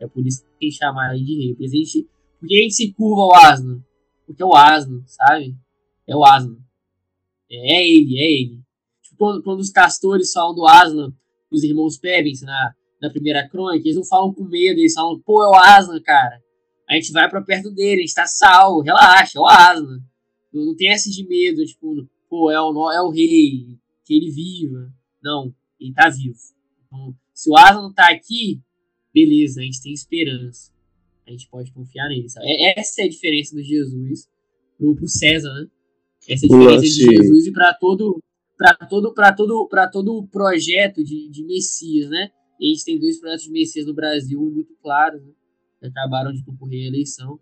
É por isso que tem que chamar ele de rei. Porque a gente, porque a gente se curva ao Asno? Porque é o asno, sabe? É o asno. É ele, é ele. Tipo, quando, quando os castores falam do asno, os irmãos Pevens na, na primeira crônica, eles não falam com medo, eles falam, pô, é o asno, cara. A gente vai pra perto dele, a gente tá salvo, relaxa, é o asno. Não, não tem esse de medo, tipo, pô, é o, é o rei, que ele viva. Não, ele tá vivo. Então, se o asno tá aqui, beleza, a gente tem esperança a gente pode confiar nele. Sabe? É, essa é a diferença do Jesus pro, pro César, né? Essa é a diferença de Jesus e para todo para todo para todo para todo o projeto de, de Messias, né? E a gente tem dois projetos de Messias no Brasil muito claros, né? Que acabaram de concorrer à eleição,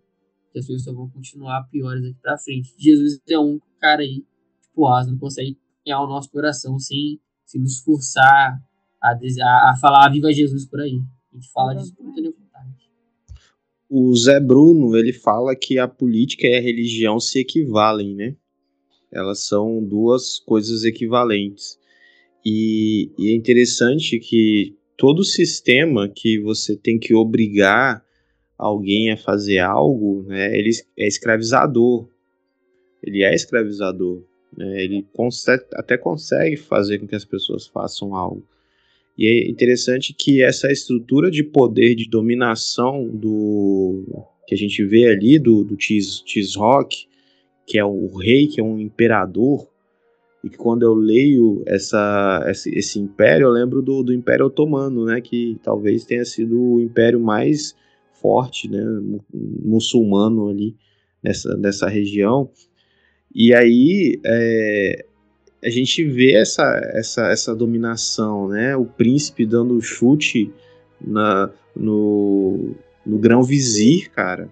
que as coisas só vão continuar piores daqui para frente. Jesus é um cara aí, tipo, asa, não consegue ganhar o nosso coração sem, sem nos forçar a, a, a falar viva Jesus por aí. A gente fala disso por telefone o Zé Bruno ele fala que a política e a religião se equivalem, né? Elas são duas coisas equivalentes. E, e, é interessante que todo sistema que você tem que obrigar alguém a fazer algo, né, ele é escravizador. Ele é escravizador. Né, ele consegue, até consegue fazer com que as pessoas façam algo. E é interessante que essa estrutura de poder, de dominação do que a gente vê ali do, do Rock, que é o rei, que é um imperador, e que quando eu leio essa, esse, esse império, eu lembro do, do Império Otomano, né, que talvez tenha sido o império mais forte, né, muçulmano ali nessa, nessa região. E aí, é, a gente vê essa, essa, essa dominação, né? O príncipe dando chute na, no, no grão vizir, cara.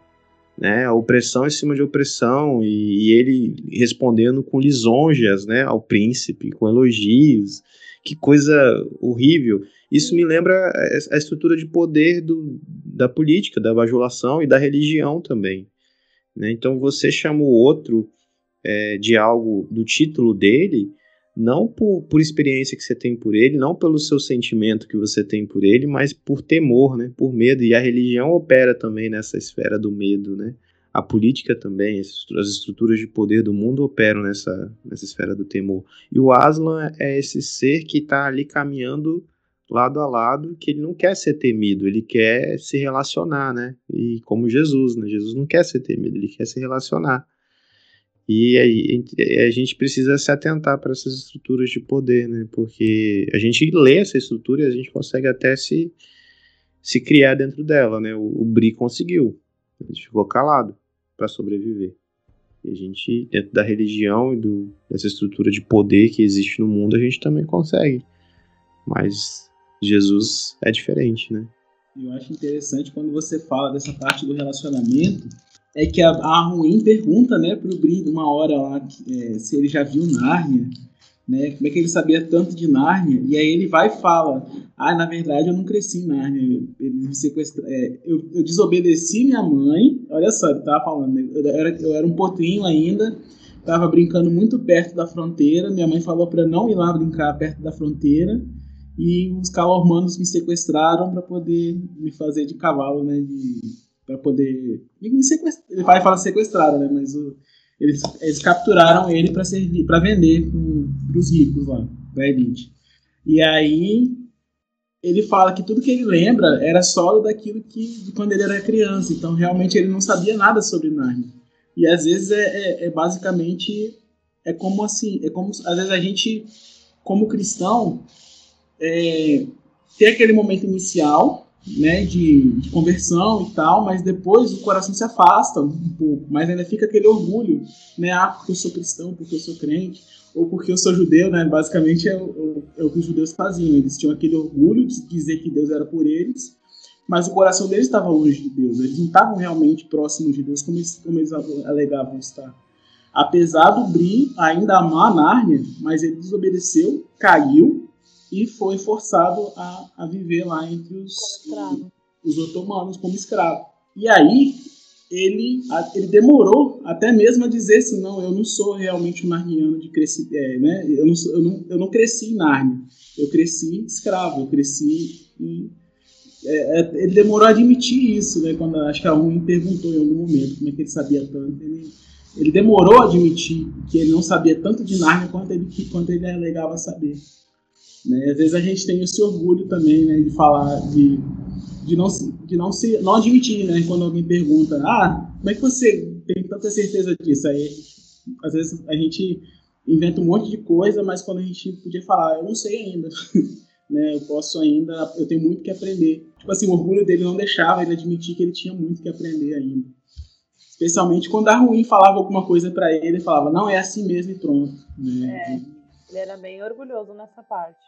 Né, a opressão em cima de opressão e, e, ele respondendo com lisonjas, né, ao príncipe, com elogios, que coisa horrível. Isso me lembra a, estrutura de poder do, da política, da bajulação e da religião também. Né? Então você chama o outro é, de algo do título dele não por, por experiência que você tem por ele, não pelo seu sentimento que você tem por ele, mas por temor, né, por medo. E a religião opera também nessa esfera do medo, né? A política também, as estruturas de poder do mundo operam nessa, nessa esfera do temor. E o Aslan é esse ser que está ali caminhando lado a lado, que ele não quer ser temido, ele quer se relacionar, né? E como Jesus, né? Jesus não quer ser temido, ele quer se relacionar. E a, a gente precisa se atentar para essas estruturas de poder, né? Porque a gente lê essa estrutura e a gente consegue até se, se criar dentro dela, né? O, o Bri conseguiu, ele ficou calado para sobreviver. E a gente, dentro da religião e do, dessa estrutura de poder que existe no mundo, a gente também consegue. Mas Jesus é diferente, né? Eu acho interessante quando você fala dessa parte do relacionamento, é que a, a Ruim pergunta, né, pro Bri uma hora lá é, se ele já viu Nárnia, né? Como é que ele sabia tanto de Nárnia? E aí ele vai e fala: Ah, na verdade eu não cresci em Nárnia. Ele me sequestra... É, eu, eu, desobedeci minha mãe. Olha só, ele tava falando. Né? Eu era, eu era um potrinho ainda. Tava brincando muito perto da fronteira. Minha mãe falou para não ir lá brincar perto da fronteira. E os calormanos me sequestraram para poder me fazer de cavalo, né? Para poder. Ele vai falar sequestraram, né? Mas o eles, eles capturaram ele para servir, para vender para os ricos lá, da elite. E aí ele fala que tudo que ele lembra era só daquilo que de quando ele era criança. Então realmente ele não sabia nada sobre Narnia. E às vezes é, é, é basicamente é como assim, é como às vezes a gente como cristão é, tem aquele momento inicial né, de, de, conversão e tal, mas depois o coração se afasta um pouco, mas ainda fica aquele orgulho, né, ah, porque eu sou cristão, porque eu sou crente, ou porque eu sou judeu, né, basicamente é o, é o que os judeus faziam, eles tinham aquele orgulho de dizer que Deus era por eles, mas o coração deles estava longe de Deus, eles não estavam realmente próximos de Deus como eles, como eles alegavam estar. Apesar do Bri ainda amar Nárnia, mas ele desobedeceu, caiu, e foi forçado a, a viver lá entre os, os otomanos como escravo. E aí ele, ele demorou até mesmo a dizer assim, não, eu não sou realmente um narniano de crescer, é, né? Eu não, eu, não, eu não cresci em Nárnia, eu cresci escravo, eu cresci em, é, é, ele demorou a admitir isso, né? Quando acho que a Rui perguntou em algum momento como é que ele sabia tanto, ele, ele demorou a admitir que ele não sabia tanto de Nárnia quanto ele, quanto ele alegava saber. Né? Às vezes a gente tem esse orgulho também né, de falar, de, de, não, de não, se, não admitir, né? Quando alguém pergunta, ah, como é que você tem tanta certeza disso? Aí, às vezes a gente inventa um monte de coisa, mas quando a gente podia falar, eu não sei ainda, né? Eu posso ainda, eu tenho muito que aprender. Tipo assim, o orgulho dele não deixava ele admitir que ele tinha muito que aprender ainda. Especialmente quando a ruim falava alguma coisa para ele, ele falava, não, é assim mesmo e pronto. Né? É. Ele era bem orgulhoso nessa parte.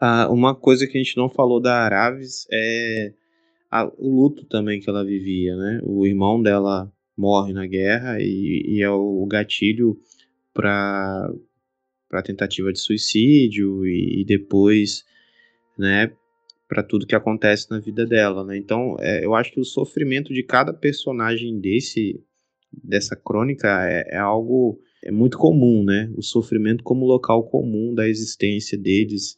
Ah, uma coisa que a gente não falou da Araves é a, o luto também que ela vivia, né? O irmão dela morre na guerra e, e é o gatilho para para tentativa de suicídio e, e depois, né, para tudo que acontece na vida dela, né? Então, é, eu acho que o sofrimento de cada personagem desse dessa crônica é, é algo é muito comum, né? O sofrimento como local comum da existência deles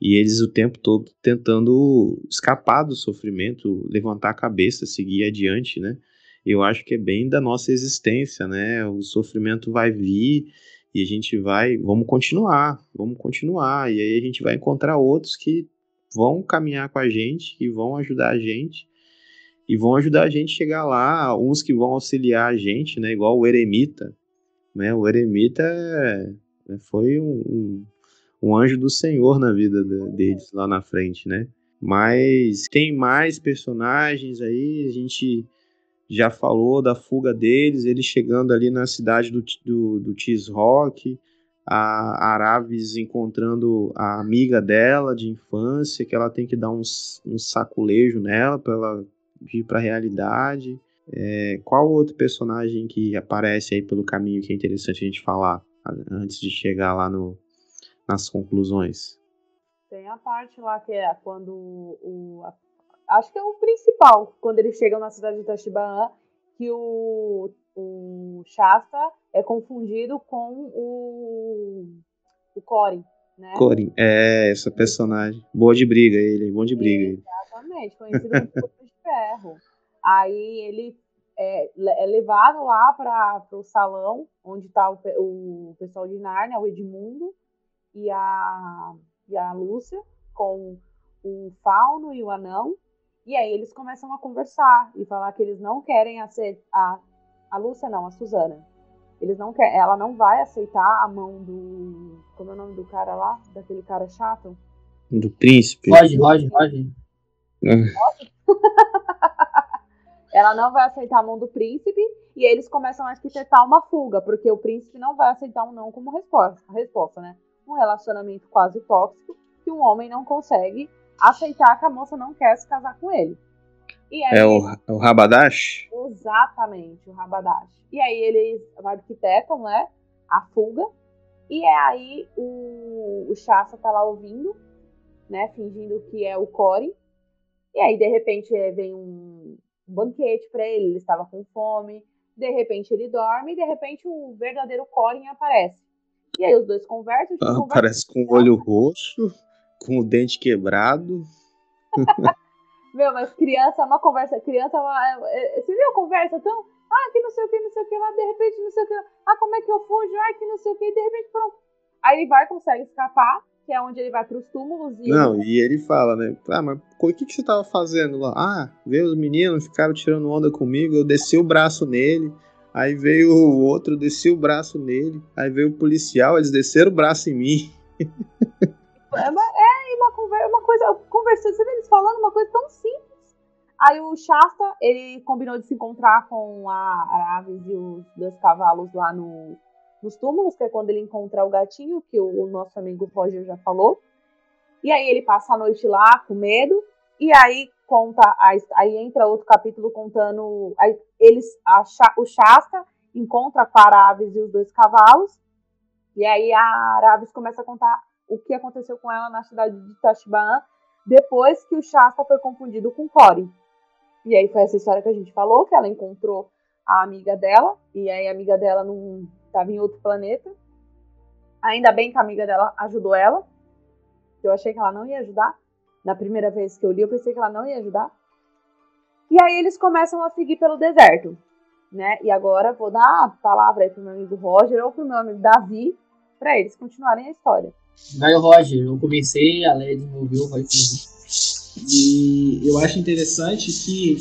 e eles o tempo todo tentando escapar do sofrimento, levantar a cabeça, seguir adiante, né? Eu acho que é bem da nossa existência, né? O sofrimento vai vir e a gente vai, vamos continuar, vamos continuar e aí a gente vai encontrar outros que vão caminhar com a gente e vão ajudar a gente e vão ajudar a gente a chegar lá, uns que vão auxiliar a gente, né? Igual o eremita, né? O eremita é, foi um, um, um, anjo do Senhor na vida de, deles lá na frente, né? Mas tem mais personagens aí, a gente já falou da fuga deles, eles chegando ali na cidade do, do, do Rock, a Araves encontrando a amiga dela de infância, que ela tem que dar um, um saculejo nela para ela vir para a realidade. É, qual outro personagem que aparece aí pelo caminho que é interessante a gente falar antes de chegar lá no, nas conclusões? Tem a parte lá que é quando o. A, acho que é o principal, quando eles chegam na cidade de Tashibaan, que o, o Shasta é confundido com o. o Corin. Né? Corin, é, essa personagem. Boa de briga ele, bom de briga. Exatamente, conhecido como de Ferro. Aí ele é, é levado lá para o salão onde está o, o, pessoal de Nárnia, o Edmundo e a, e a Lúcia, com o fauno e o anão, e aí eles começam a conversar e falar que eles não querem aceitar. A, a Lúcia não, a Suzana. Eles não quer, ela não vai aceitar a mão do. Como é o nome do cara lá? Daquele cara chato? Do príncipe. Roger, Roger, Roger. ela não vai aceitar a mão do príncipe e eles começam a arquitetar uma fuga, porque o príncipe não vai aceitar um não como resposta, resposta, né? Um relacionamento quase tóxico que um homem não consegue aceitar que a moça não quer se casar com ele. E aí, É o, o Rabadash? Exatamente, o Rabadash. E aí eles arquitetam, né, a fuga. E é aí o, o Shasta tá lá ouvindo, né, fingindo que é o Core. E aí, de repente, vem um, um banquete para ele, ele estava com fome. De repente ele dorme e de repente o verdadeiro Corin aparece. E aí os dois conversam, Ah, parece com o olho roxo, com o dente quebrado. Meu, mas criança é uma conversa. Criança é uma. é- é- Você viu a conversa tão. Ah, que não sei o que, não sei o que lá, de repente não sei o que. Ah, como é que eu fujo? Ah, que não sei o que, de repente pronto. Aí ele vai, consegue escapar, que é onde ele vai pros túmulos e. Não, e ele fala, né? Ah, mas o que, que você tava fazendo lá? Ah, veio os meninos, ficaram tirando onda comigo, eu desci o braço nele. Aí veio o outro, desci o braço nele. Aí veio o policial, eles desceram o braço em mim. É uma, é uma, conver- uma coisa. Conversando, você vê eles falando uma coisa tão simples. Aí o Shasta, ele combinou de se encontrar com a Aravis e os dois cavalos lá no, nos túmulos, que é quando ele encontra o gatinho, que o, o nosso amigo Roger já falou. E aí ele passa a noite lá com medo. E aí conta. a Aí entra outro capítulo contando. Aí eles, a o Shasta encontra a Aravis e os dois cavalos. E aí a Aravis começa a contar o que aconteceu com ela na cidade de Tashbaan depois que o Shasta foi confundido com Cory. E aí foi essa história que a gente falou, que ela encontrou a amiga dela, e aí a amiga dela não estava em outro planeta. Ainda bem que a amiga dela ajudou ela, eu achei que ela não ia ajudar. Na primeira vez que eu li, eu pensei que ela não ia ajudar. E aí eles começam a seguir pelo deserto, né? E agora vou dar a palavra aí pro meu amigo Roger ou pro meu amigo Davi, para eles continuarem a história. Vai Roger, eu comecei, a Leia desenvolveu, o Roger finalizou. E eu acho interessante que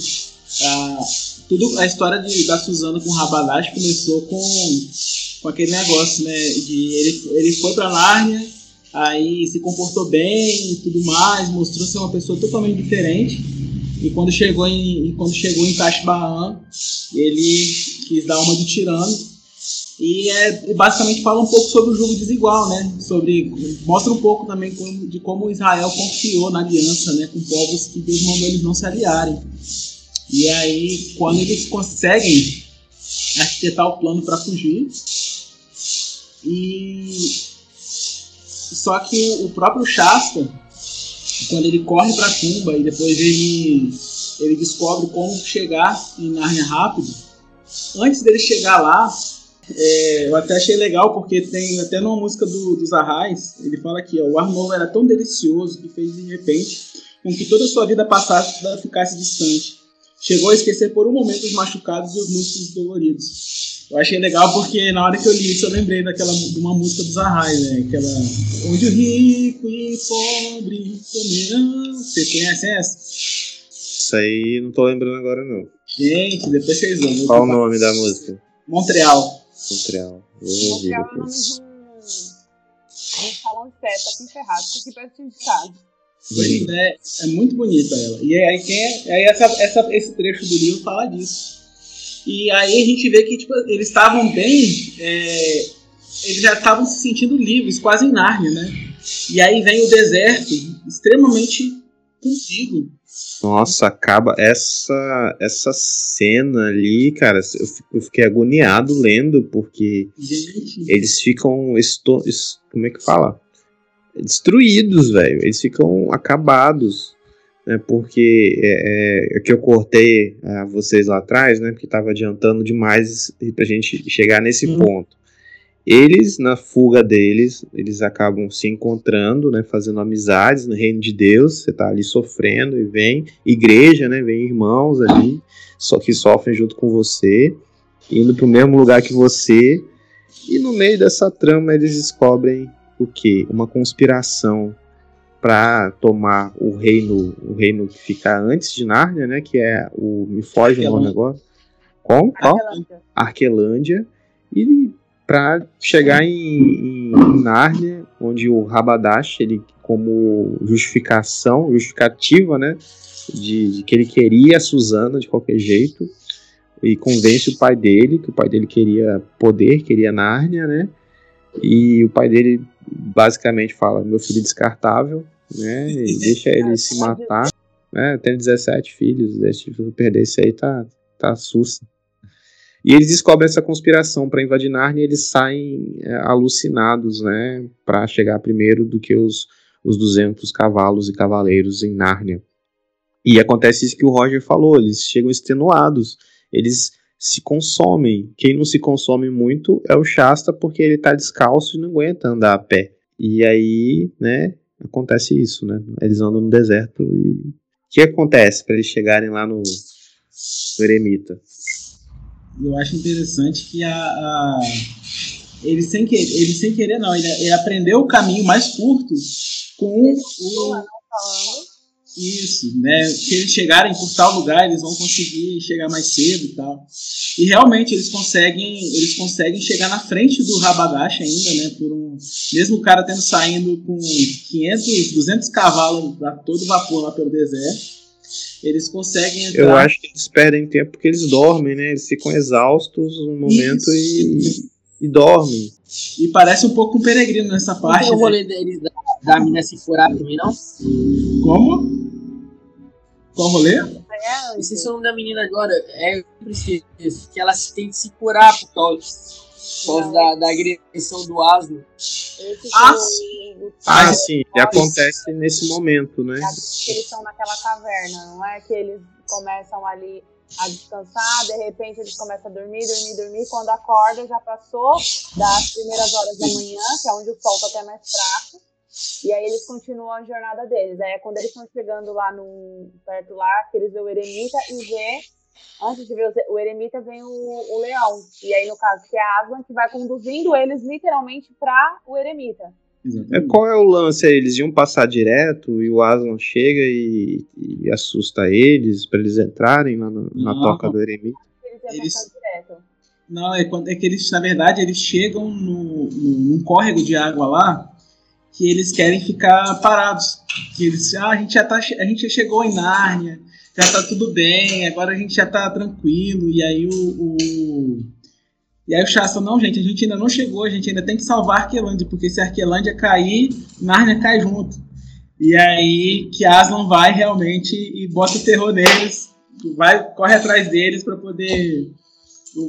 ah, tudo, a história de, da Suzana com o Rabadash começou com, com aquele negócio, né? De ele, ele foi pra Nárnia, aí se comportou bem e tudo mais, mostrou ser uma pessoa totalmente diferente. E quando chegou em, quando chegou em Tashbaan, ele quis dar uma de tirano. E é, basicamente fala um pouco sobre o jogo desigual, né? Sobre mostra um pouco também como- de como Israel confiou na aliança, né, com povos que Deus mandou eles não se aliarem. E aí, quando eles conseguem arquitetar o plano para fugir, e só que o, próprio Shasta, quando ele corre para tumba e depois ele ele descobre como chegar em Nárnia rápido, antes dele chegar lá, é, eu até achei legal porque tem até numa música do, dos Arrais, ele fala aqui, ó, o ar novo era tão delicioso que fez de repente com que toda a sua vida passasse ficasse distante. Chegou a esquecer por um momento os machucados e os músculos doloridos. Eu achei legal porque na hora que eu li isso eu lembrei daquela de uma música dos Arrais, né? Aquela onde o rico e pobre comerão. Vocês conhecem essa? Isso aí não tô lembrando agora, não. Gente, depois vocês vão. Qual o nome da música? Montreal. Montreal. Vou ouvir Montreal é o nome depois. de um, salão de festa aqui em Ferraz, aqui pertinho de casa. Pois é, é muito bonita ela. E aí, quem é, aí essa, essa, esse trecho do livro fala disso. E aí a gente vê que tipo, eles estavam bem. é, eles já estavam se sentindo livres, quase em Nárnia, né? E aí vem o deserto extremamente comprido. Nossa, acaba essa essa cena ali, cara. Eu, eu fiquei agoniado lendo porque Gente, eles ficam esto, es- como é que fala? Destruídos, velho. Eles ficam acabados, né? Porque é, é, é que eu cortei a vocês lá atrás, né? Porque tava adiantando demais pra gente chegar nesse Hum. ponto. Eles, na fuga deles, eles acabam se encontrando, né? Fazendo amizades no reino de Deus. Você tá ali sofrendo e vem igreja, né? Vem irmãos ali, só que sofrem junto com você, indo pro mesmo lugar que você. E no meio dessa trama eles descobrem o quê? Uma conspiração para tomar o reino, o reino que fica antes de Nárnia, né? Que é o me foge o nome agora. Qual? Qual? Arquelândia. Arquelândia e para chegar em, em, em Nárnia, onde o Rabadash, ele como justificação, justificativa, né, de, de que ele queria a Susana de qualquer jeito e convence o pai dele que o pai dele queria poder, queria Nárnia, né? E o pai dele basicamente fala: meu filho é descartável, né? E deixa ele se matar. Né? Tem 17 filhos, se eu perder isso aí tá, tá sussa. E eles descobrem essa conspiração para invadir Nárnia e eles saem é, alucinados, né? Para chegar primeiro do que os, os 200 cavalos e cavaleiros em Nárnia. E acontece isso que o Roger falou: eles chegam extenuados, eles se consomem. Quem não se consome muito é o Shasta, porque ele tá descalço e não aguenta andar a pé. E aí, né, acontece isso, né? Eles andam no deserto e. O que acontece para eles chegarem lá no, no Eremita? Eu acho interessante que a, a- ele sem querer, ele sem querer não, ele, ele aprendeu o caminho mais curto com o. isso, né? Se eles chegarem por tal lugar, eles vão conseguir chegar mais cedo e tal. E realmente eles conseguem, eles conseguem chegar na frente do Rabadash ainda, né? Por um, mesmo o cara tendo saindo com 500, 200 cavalos a todo vapor lá pelo deserto, eles conseguem entrar. Eu acho que eles perdem tempo porque eles dormem, né? Eles ficam exaustos no momento e, e dormem. E parece um pouco um peregrino nessa Não parte. tem o né? rolê deles da, da mina se furar também, não? Como? Qual rolê? É, é o nome da menina agora. É preciso, que ela tem que se curar por causa, por causa da, da agressão do asno. esse Ah, que o- o- Ah, sim, e acontece nesse momento, né? que eles estão naquela caverna, não é que eles começam ali a descansar, de repente eles começam a dormir, dormir, dormir, quando acorda já passou das primeiras horas da manhã, que é onde o sol está até mais fraco, e aí eles continuam a jornada deles. Aí é quando eles estão chegando lá no perto lá, que eles vê o eremita e vê Antes de ver o eremita, vem o, o leão. E aí, no caso, que é a Aslan, que vai conduzindo eles literalmente para o eremita. É, qual é o lance aí? Eles iam passar direto e o Aslan chega e, e assusta eles pra eles entrarem lá no- na toca do Eremita. Eles iam passar direto. Não, é, quando, é que eles, na verdade, eles chegam no, no- num córrego de água lá que eles querem ficar parados. Que eles, ah, a gente já tá, a gente já chegou em Nárnia, já tá tudo bem, agora a gente já tá tranquilo. E aí o, o e aí o Shasta, não, gente, a gente ainda não chegou, a gente ainda tem que salvar Arquelândia, porque se Arquelândia cair, Nárnia cai junto. E aí que Aslan vai realmente e bota o terror neles, vai, corre atrás deles para poder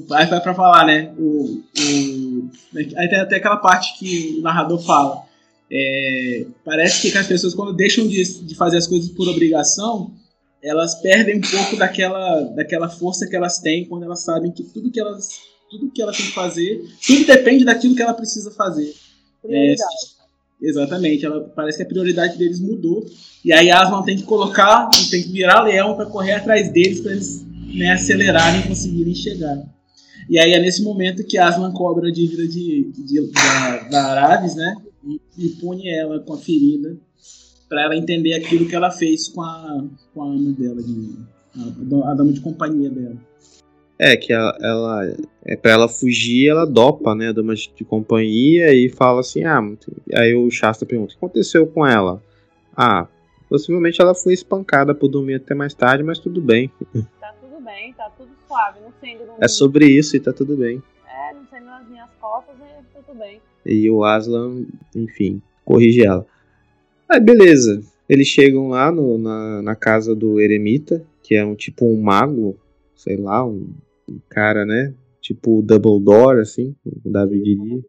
vai pra falar, né? O, o, aí tem até aquela parte que o narrador fala. É, parece que as pessoas, quando deixam de, de fazer as coisas por obrigação, elas perdem um pouco daquela, daquela força que elas têm quando elas sabem que tudo que elas, tudo que elas têm que fazer, tudo depende daquilo que ela precisa fazer. Prioridade. Exatamente, ela, parece que a prioridade deles mudou. E aí Aslan tem que colocar, tem que virar leão para correr atrás deles para eles né, acelerarem e conseguirem chegar. E aí é nesse momento que Aslan cobra a dívida de, de- da, da Aravis, né? E, e pune ela com a ferida para ela entender aquilo que ela fez com a, com a ama dela, de, a, a dama de companhia dela. É, que ela, ela é para ela fugir, ela dopa, né, a dama de companhia e fala assim: "Ah, aí o Shasta pergunta: "O que aconteceu com ela?" Ah, possivelmente ela foi espancada por dormir até mais tarde, mas tudo bem. Tá tudo bem, tá tudo suave. Não sendo, É sobre isso e tá tudo bem. é, não sendo nas minhas costas, é tudo bem. E o Aslan, enfim, corrige ela. Aí beleza, eles chegam lá no- na, na casa do Eremita, que é um tipo um mago, sei lá, um, um cara, né? Tipo o Dumbledore, assim, o Davi diria.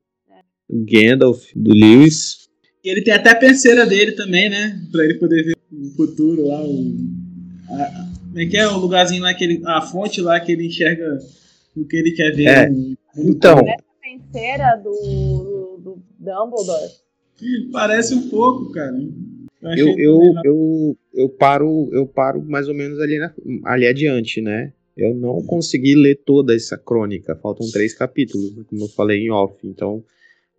O Gandalf, do Lewis. E ele tem até a penseira dele também, né? Pra ele poder ver o futuro lá. O, a- como é que é o lugarzinho lá, que ele, a fonte lá que ele enxerga o que ele quer ver. É. no Então, todo. A penseira do Dumbledore. Parece um pouco, cara. eu, eu, eu, eu paro eu paro mais ou menos ali, na- ali adiante, né? Eu não consegui ler toda essa crônica, faltam três capítulos, como eu falei em off. Então,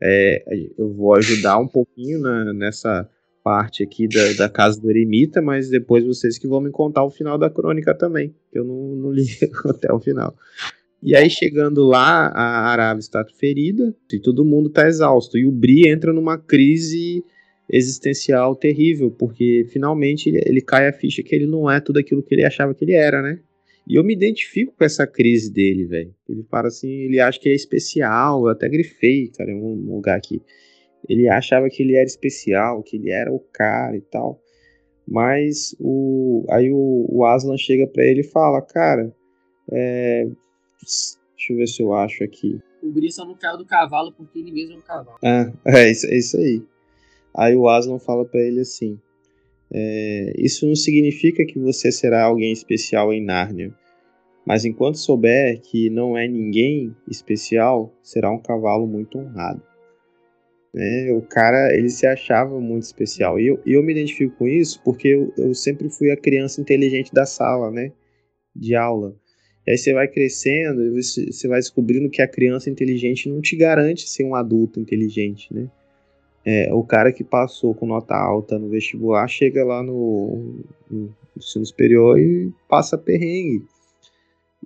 é, eu vou ajudar um pouquinho na- nessa parte aqui da, da casa do eremita, mas depois vocês que vão me contar o final da crônica também, que eu não, não li até o final. E aí, chegando lá, a Arábia está ferida e todo mundo está exausto. E o Bri entra numa crise existencial terrível, porque finalmente ele, cai a ficha que ele não é tudo aquilo que ele achava que ele era, né? E eu me identifico com essa crise dele, velho. Ele para assim, ele acha que é especial. Eu até grifei, cara, em um lugar aqui. Ele achava que ele era especial, que ele era o cara e tal. Mas o aí o, o Aslan chega para ele e fala, cara, é, deixa eu ver se eu acho aqui. O Bri só não caiu do cavalo porque ele mesmo é um cavalo. Ah, é isso, é isso aí. Aí o Aslan fala para ele assim: é, Isso não significa que você será alguém especial em Nárnia, mas enquanto souber que não é ninguém especial, será um cavalo muito honrado. É, o cara, ele se achava muito especial. E eu, eu me identifico com isso porque eu, eu sempre fui a criança inteligente da sala, né? De aula. E aí você vai crescendo e você, vai descobrindo que a criança inteligente não te garante ser um adulto inteligente, né? É, o cara que passou com nota alta no vestibular chega lá no, no ensino superior e passa perrengue.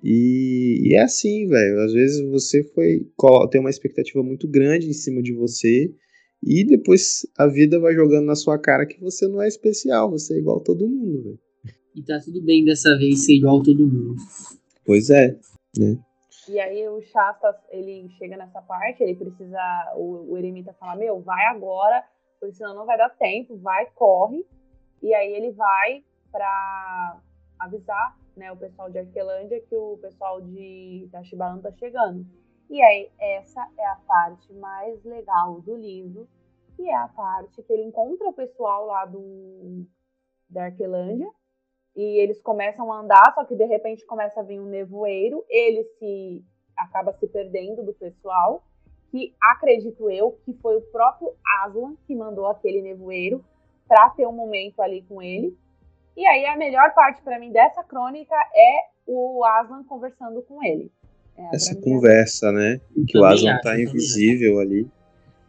E, e é assim, velho. Às vezes você foi tem uma expectativa muito grande em cima de você e depois a vida vai jogando na sua cara que você não é especial, você é igual a todo mundo, velho. E tá tudo bem dessa vez ser igual a todo mundo. Pois é, né? E aí o Shasta, ele chega nessa parte, ele precisa, o, o Eremita fala, meu, vai agora, porque senão não vai dar tempo, vai, corre. E aí ele vai para avisar né, o pessoal de Arquelândia que o pessoal de Tashibalan tá chegando. E aí essa é a parte mais legal do livro, que é a parte que ele encontra o pessoal lá do da Arquelândia e eles começam a andar, só que de repente começa a vir um nevoeiro, ele se acaba se perdendo do pessoal, que acredito eu que foi o próprio Aslan que mandou aquele nevoeiro para ter um momento ali com ele. E aí a melhor parte para mim dessa crônica é o Aslan conversando com ele. É, Essa conversa, é... né? Que o Aslan tá invisível ali.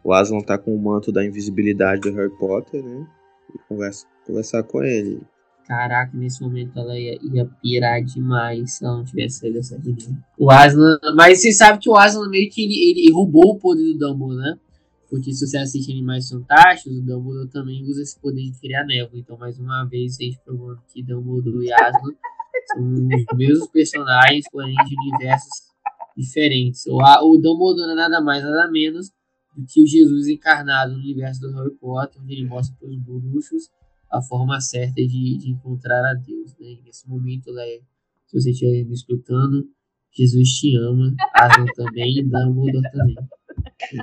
O Aslan tá com o manto da invisibilidade do Harry Potter, né? E conversa, conversar com ele. Caraca, nesse momento ela ia, ia pirar demais se ela não tivesse saído dessa reunião. O Aslan. Mas você sabe que o Aslan meio que ele, ele roubou o poder do Dumbledore, né? Porque se você assiste Animais Fantásticos, o Dumbledore também usa esse poder de criar névoa. Então, mais uma vez, a gente provando que Dumbledore e Aslan são os mesmos personagens, porém de universos diferentes. O, o Dumbledore é nada mais, nada menos do que o Jesus encarnado no universo do Harry Potter, onde ele mostra para os bruxos a forma certa de, de encontrar a Deus. Né? nesse momento, Leia, se você estiver me escutando, Jesus te ama, Aslan também e Dumbledore também.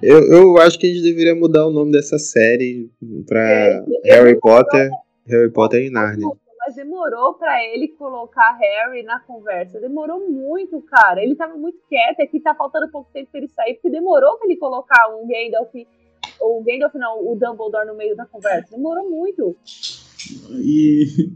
Eu, eu acho que a gente deveria mudar o nome dessa série para Harry Potter, Harry Potter e Narnia. Mas demorou para ele colocar Harry na conversa. Demorou muito, cara. Ele tava muito quieto. Aqui tá faltando pouco tempo pra ele sair, porque demorou pra ele colocar um Gandalf o Gandalf não, o Dumbledore no meio da conversa. Demorou muito. E,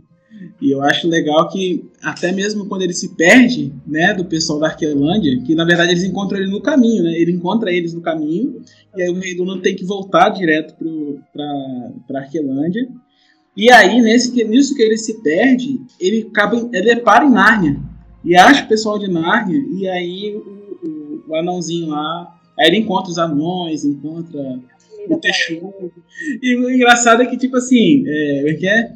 e eu acho legal que até mesmo quando ele se perde, né, do pessoal da Arquelândia, que na verdade eles encontram ele no caminho, né? Ele encontra eles no caminho e aí o Rei Luna tem que voltar direto para para Arquelândia. E aí nesse nisso que ele se perde, ele acaba ele para em Nárnia e acha o pessoal de Nárnia e aí o, o, o anãozinho lá Aí ele encontra os anões, encontra o texugo. E o engraçado é que, tipo assim, é, é que é?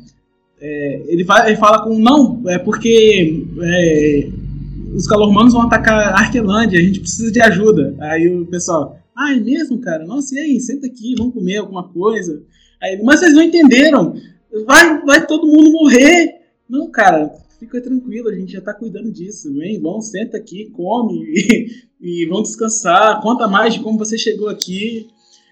é ele, fala, ele fala com não, é porque é, os calormanos vão atacar a Arquelândia, a gente precisa de ajuda. Aí o pessoal, ah, é mesmo, cara? Nossa, e aí? Senta aqui, vamos comer alguma coisa. Aí, mas vocês não entenderam. Vai, vai todo mundo morrer. Não, cara, fica tranquilo, a gente já tá cuidando disso. Vem, vão, senta aqui, come e, e vão descansar. Conta mais de como você chegou aqui.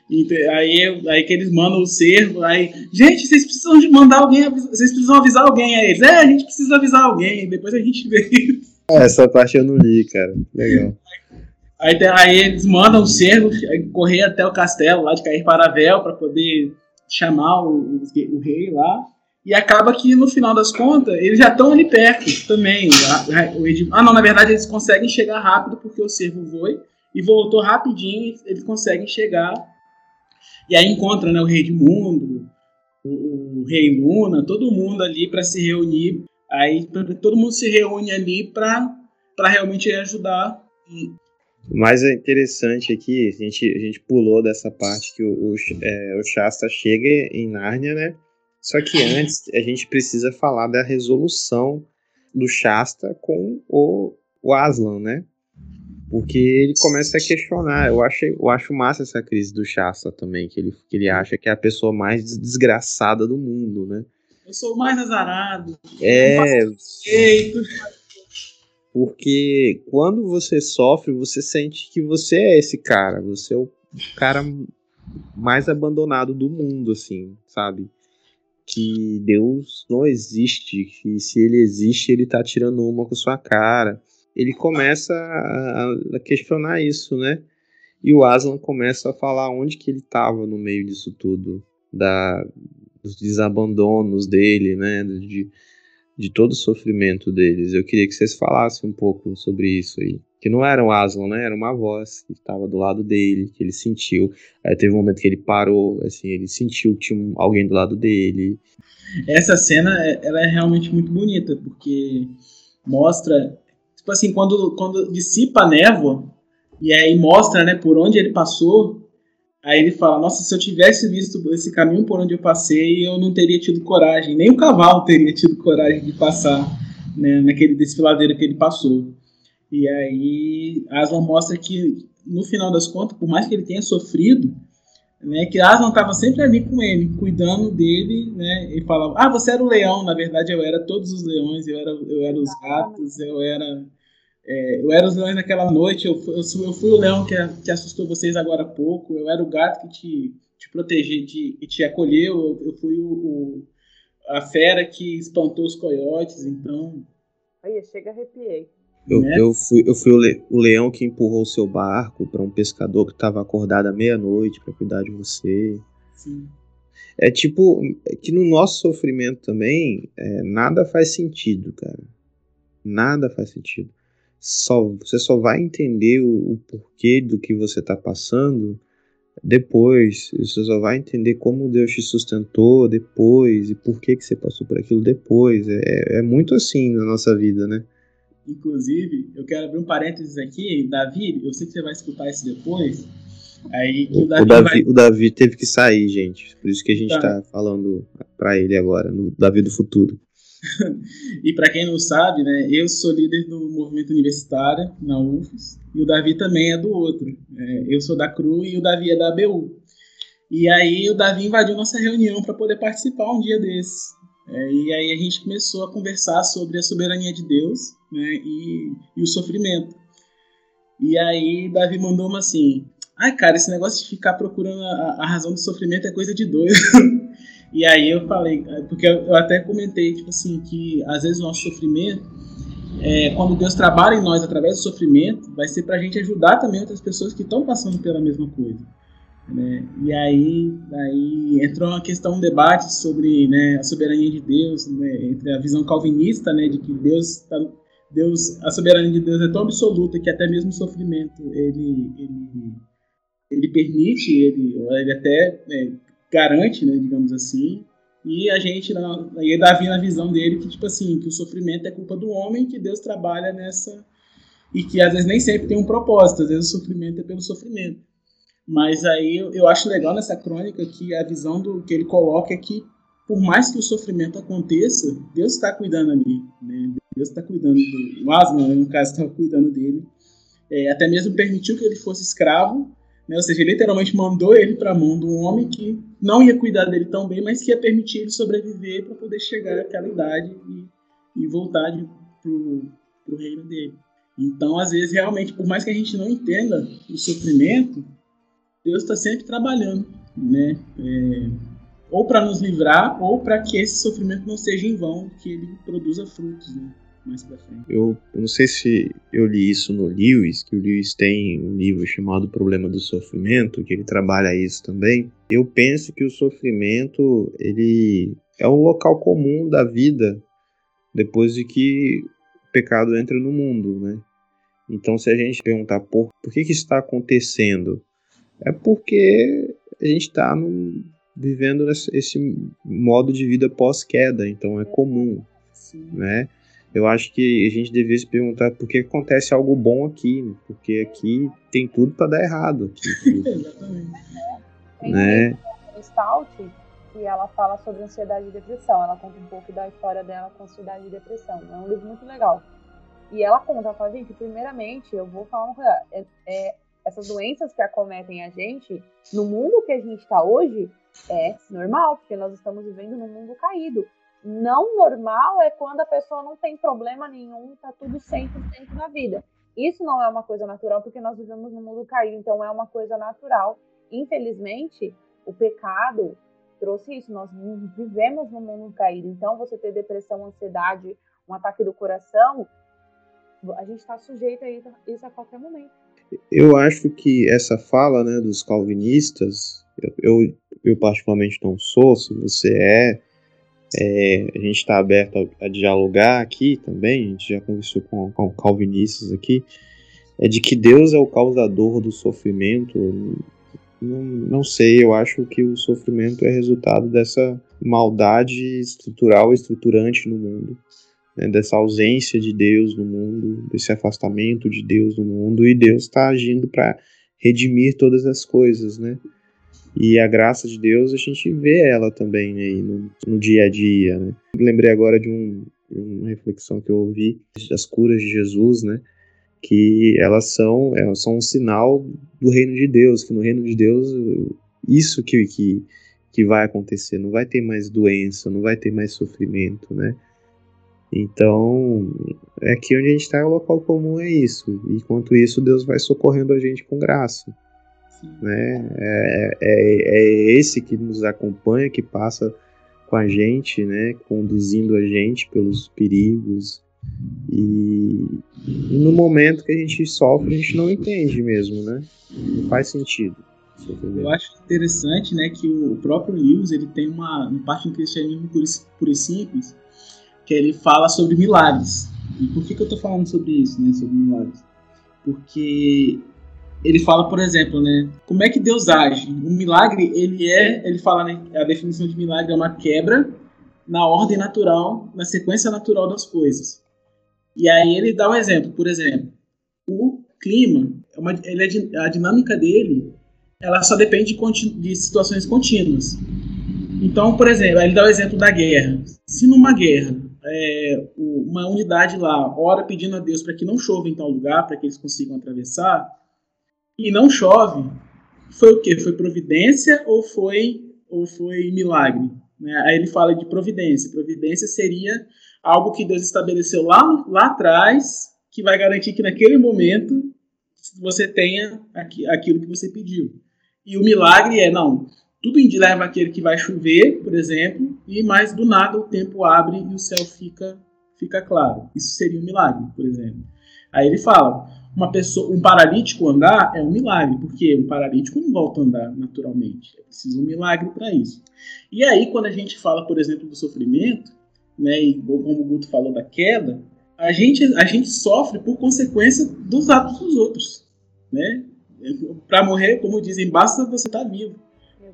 Aí, aí que eles mandam o servo, aí, gente, vocês precisam de mandar alguém, vocês precisam avisar alguém a eles. É, a gente precisa avisar alguém, depois a gente vê isso. É, essa parte eu não li, cara. Legal. Aí, aí eles mandam o servo correr até o castelo lá de Cair Paravel para poder chamar o, o, o, rei lá. E acaba que no final das contas, eles já estão ali perto também. ah, não, na verdade eles conseguem chegar rápido porque o servo foi e voltou rapidinho. Eles conseguem chegar e aí encontra né, o Rei de Mundo, o, o Rei Luna, todo mundo ali para se reunir. Aí todo mundo se reúne ali para realmente ajudar. O mais interessante aqui, a gente, a gente pulou dessa parte que o, o, é, o Shasta chega em Nárnia, né? Só que antes a gente precisa falar da resolução do Shasta com o, o Aslan, né? Porque ele começa a questionar. Eu acho, eu acho massa essa crise do Shasta também, que ele, que ele acha que é a pessoa mais desgraçada do mundo, né? Eu sou o mais azarado. É. Porque quando você sofre, você sente que você é esse cara. Você é o cara mais abandonado do mundo, assim, sabe? Que Deus não existe, que se ele existe, ele tá tirando uma com sua cara ele começa a, questionar isso, né? E o Aslan começa a falar onde que ele estava no meio disso tudo, da, dos desabandonos dele, né? De, de todo o sofrimento deles. Eu queria que vocês falassem um pouco sobre isso aí. Que não era o Aslan, né? Era uma voz que estava do lado dele, que ele sentiu. Aí teve um momento que ele parou, assim, ele sentiu que tinha alguém do lado dele. Essa cena, é, ela é realmente muito bonita, porque mostra tipo assim, quando, quando dissipa a névoa, e aí mostra, né, por onde ele passou, aí ele fala, nossa, se eu tivesse visto esse caminho por onde eu passei, eu não teria tido coragem, nem o cavalo teria tido coragem de passar, né, naquele desfiladeiro que ele passou. E aí Aslan mostra que, no final das contas, por mais que ele tenha sofrido, né, que Aslan estava sempre ali com ele, cuidando dele, né, e falava, ah, você era o leão, na verdade eu era todos os leões, eu era, eu era os gatos, eu era é, eu era os leões naquela noite, eu, eu, eu fui o leão que, que, assustou vocês agora há pouco, eu era o gato que te, te protegeu, te, que te acolheu, eu, eu fui o, o, a fera que espantou os coiotes, então. Aí, chega arrepiei. Eu, né? eu fui, eu fui o, le, o leão que empurrou o seu barco para um pescador que estava acordado à meia-noite para cuidar de você. Sim. É tipo, é que no nosso sofrimento também, é, nada faz sentido, cara. Nada faz sentido só, você só vai entender o, o porquê do que você está passando depois. Você só vai entender como Deus te sustentou depois e por que, que você passou por aquilo depois. É, é muito assim na nossa vida, né? Inclusive, eu quero abrir um parênteses aqui. Davi, eu sei que você vai escutar isso depois. Aí o Davi, o Davi, vai... o Davi, teve que sair, gente. Por isso que a gente está tá falando para ele agora, no Davi do futuro. E para quem não sabe, né, eu sou líder do movimento universitário na UFES e o Davi também é do outro. É, eu sou da CRU e o Davi é da ABU. E aí o Davi invadiu nossa reunião para poder participar um dia desses. É, e aí a gente começou a conversar sobre a soberania de Deus né, e, e o sofrimento. E aí Davi mandou uma assim: Ai, cara, esse negócio de ficar procurando a, a razão do sofrimento é coisa de doido. E aí eu falei, porque eu até comentei, tipo assim, que às vezes o nosso sofrimento, é, quando Deus trabalha em nós através do sofrimento, vai ser para a gente ajudar também outras pessoas que estão passando pela mesma coisa. Né? E aí, aí entrou uma questão, um debate sobre né, a soberania de Deus, né, entre a visão calvinista, né, de que Deus, tá, Deus, a soberania de Deus é tão absoluta que até mesmo o sofrimento ele, ele, ele permite, ele, ele até é, garante, né, digamos assim. E a gente, aí Davi na visão dele, que tipo assim, que o sofrimento é culpa do homem, que Deus trabalha nessa e que às vezes nem sempre tem um propósito, às vezes o sofrimento é pelo sofrimento. Mas aí eu, acho legal nessa crônica que a visão do que ele coloca é que por mais que o sofrimento aconteça, Deus está cuidando ali, né? Deus está cuidando do o Aslan, no caso, estava cuidando dele. É, até mesmo permitiu que ele fosse escravo né? Ou seja, literalmente mandou ele para a mão de um homem que não ia cuidar dele tão bem, mas que ia permitir ele sobreviver para poder chegar àquela idade e, e voltar para o reino dele. Então, às vezes, realmente, por mais que a gente não entenda o sofrimento, Deus está sempre trabalhando, né? É, ou para nos livrar, ou para que esse sofrimento não seja em vão, que ele produza frutos, né? Mais pra frente. Eu, eu não sei se eu li isso no Lewis, que o Lewis tem um livro chamado Problema do Sofrimento, que ele trabalha isso também. Eu penso que o sofrimento, ele é um local comum da vida depois de que o pecado entra no mundo, né? Então, se a gente perguntar por, por que, que está acontecendo, é porque a gente está vivendo esse, esse modo de vida pós-queda, então é comum, Sim. né? Eu acho que a gente deveria se perguntar por que acontece algo bom aqui, né? porque aqui tem tudo para dar errado. Aqui, Exatamente. Tem né? um Stout que ela fala sobre ansiedade e depressão. Ela conta um pouco da história dela com ansiedade e depressão. É um livro muito legal. E ela conta, ela fala, gente, primeiramente, eu vou falar uma coisa. É, é, essas doenças que acometem a gente, no mundo que a gente está hoje, é normal, porque nós estamos vivendo num mundo caído. Não normal é quando a pessoa não tem problema nenhum, tá tudo 100% na vida. Isso não é uma coisa natural, porque nós vivemos num mundo caído, então é uma coisa natural. Infelizmente, o pecado trouxe isso. Nós vivemos num mundo caído. Então, você ter depressão, ansiedade, um ataque do coração, a gente está sujeito a isso, isso a qualquer momento. Eu acho que essa fala né, dos calvinistas, eu, eu, eu particularmente não sou, se você é, é a gente está aberto a, a, dialogar aqui também, a gente já conversou com, com calvinistas aqui, é de que Deus é o causador do sofrimento. Não, não sei, eu acho que o sofrimento é resultado dessa maldade estrutural, estruturante no mundo né, dessa ausência de Deus no mundo, desse afastamento de Deus no mundo, e Deus está agindo para redimir todas as coisas, né? E a graça de Deus a gente vê ela também aí no, no dia a dia, né? Lembrei agora de, um, uma reflexão que eu ouvi das curas de Jesus, né? Que elas são, elas são um sinal do reino de Deus, que no reino de Deus isso que, que, que vai acontecer, não vai ter mais doença, não vai ter mais sofrimento, né? Então, é aqui onde a gente está, o local comum é isso. Enquanto isso, Deus vai socorrendo a gente com graça. Né? É, é, é, esse que nos acompanha, que passa com a gente, né? conduzindo a gente pelos perigos. E, no momento que a gente sofre, a gente não entende mesmo, né? Não faz sentido. Eu acho interessante, né, que o próprio Lewis ele tem uma, uma parte do cristianismo puro e simples, que ele fala sobre milagres. E por que, que eu estou falando sobre isso, né, sobre milagres? Porque ele fala, por exemplo, né, como é que Deus age? Um milagre, ele é, ele fala, né, a definição de milagre é uma quebra na ordem natural, na sequência natural das coisas. E aí ele dá um exemplo, por exemplo, o clima, é uma, ele é, a dinâmica dele, ela só depende de, de situações contínuas. Então, por exemplo, ele dá o exemplo da guerra. Se numa guerra é, uma unidade lá ora pedindo a Deus para que não chova em tal lugar, para que eles consigam atravessar, e não chove, foi o que? Foi providência ou foi, ou foi milagre? Né? Aí ele fala de providência. Providência seria algo que Deus estabeleceu lá, lá atrás, que vai garantir que naquele momento você tenha aquilo que você pediu. E o milagre é, não, tudo leva aquele que vai chover, por exemplo, e mais do nada o tempo abre e o céu fica fica claro. Isso seria um milagre, por exemplo. Aí ele fala, uma pessoa, um paralítico andar é um milagre, porque um paralítico não volta a andar naturalmente. É preciso um milagre para isso. E aí quando a gente fala, por exemplo, do sofrimento, né, e como o Guto falou da queda, a gente a gente sofre por consequência dos atos dos outros, né? Para morrer, como dizem, basta você estar tá vivo.